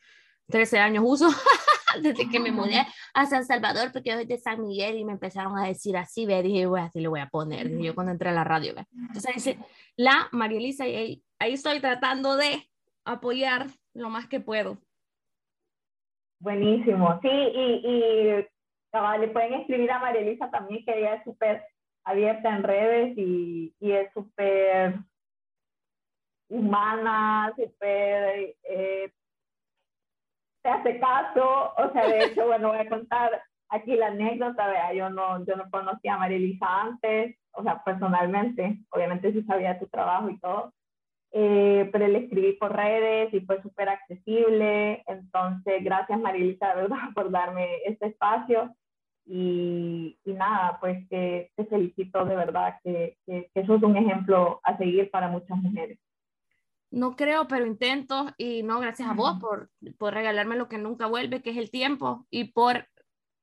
13 años uso. desde que me mudé a San Salvador, porque yo soy de San Miguel y me empezaron a decir así, ve, dije, bueno, así le voy a poner, dije yo cuando entré a la radio, ve. Entonces dice, la María Elisa, y ahí, ahí estoy tratando de apoyar lo más que puedo. Buenísimo, sí, y, y le pueden escribir a María Elisa también, que ella es súper abierta en redes y, y es súper humana, súper eh, te hace caso, o sea, de hecho, bueno, voy a contar aquí la anécdota, vea, yo no, yo no conocía a María Elisa antes, o sea, personalmente, obviamente sí sabía tu trabajo y todo, eh, pero le escribí por redes y fue súper accesible. Entonces, gracias Marilisa, de verdad, por darme este espacio. Y, y nada, pues que te felicito de verdad, que, que, que eso es un ejemplo a seguir para muchas mujeres. No creo, pero intento y no, gracias a vos por, por regalarme lo que nunca vuelve, que es el tiempo, y por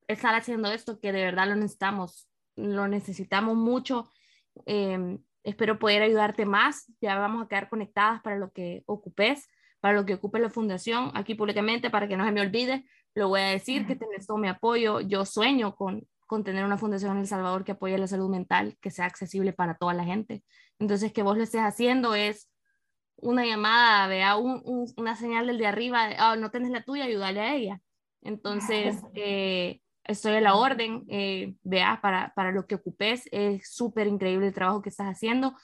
estar haciendo esto que de verdad lo necesitamos, lo necesitamos mucho. Eh, espero poder ayudarte más. Ya vamos a quedar conectadas para lo que ocupes, para lo que ocupe la fundación. Aquí públicamente, para que no se me olvide, lo voy a decir, que tenés todo mi apoyo. Yo sueño con, con tener una fundación en El Salvador que apoye la salud mental, que sea accesible para toda la gente. Entonces, que vos lo estés haciendo es una llamada, vea un, una señal del de arriba, oh, no tenés la tuya, ayúdale a ella. Entonces, eh, estoy a la orden, eh, vea, para, para lo que ocupes, es súper increíble el trabajo que estás haciendo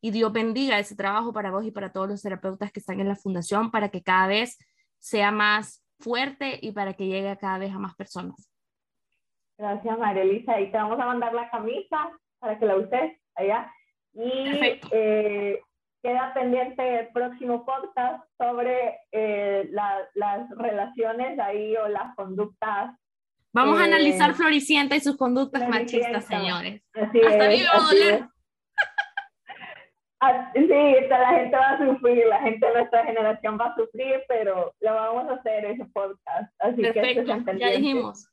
y Dios bendiga ese trabajo para vos y para todos los terapeutas que están en la fundación, para que cada vez sea más fuerte y para que llegue cada vez a más personas. Gracias, María Elisa. Y te vamos a mandar la camisa para que la uses allá. Y eh, queda pendiente el próximo podcast sobre eh, las relaciones ahí o las conductas Vamos a analizar eh, Floricienta y sus conductas machistas, señores. Así Hasta es, a doler. Ah, sí, la gente va a sufrir, la gente de nuestra generación va a sufrir, pero lo vamos a hacer ese podcast. Así Perfecto, que ya dijimos.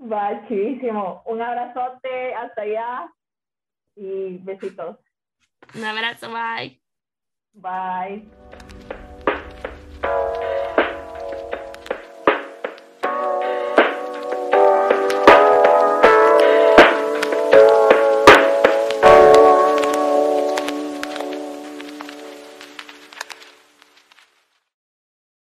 Va, chidísimo. Un abrazote hasta allá y besitos. Un abrazo, bye. Bye.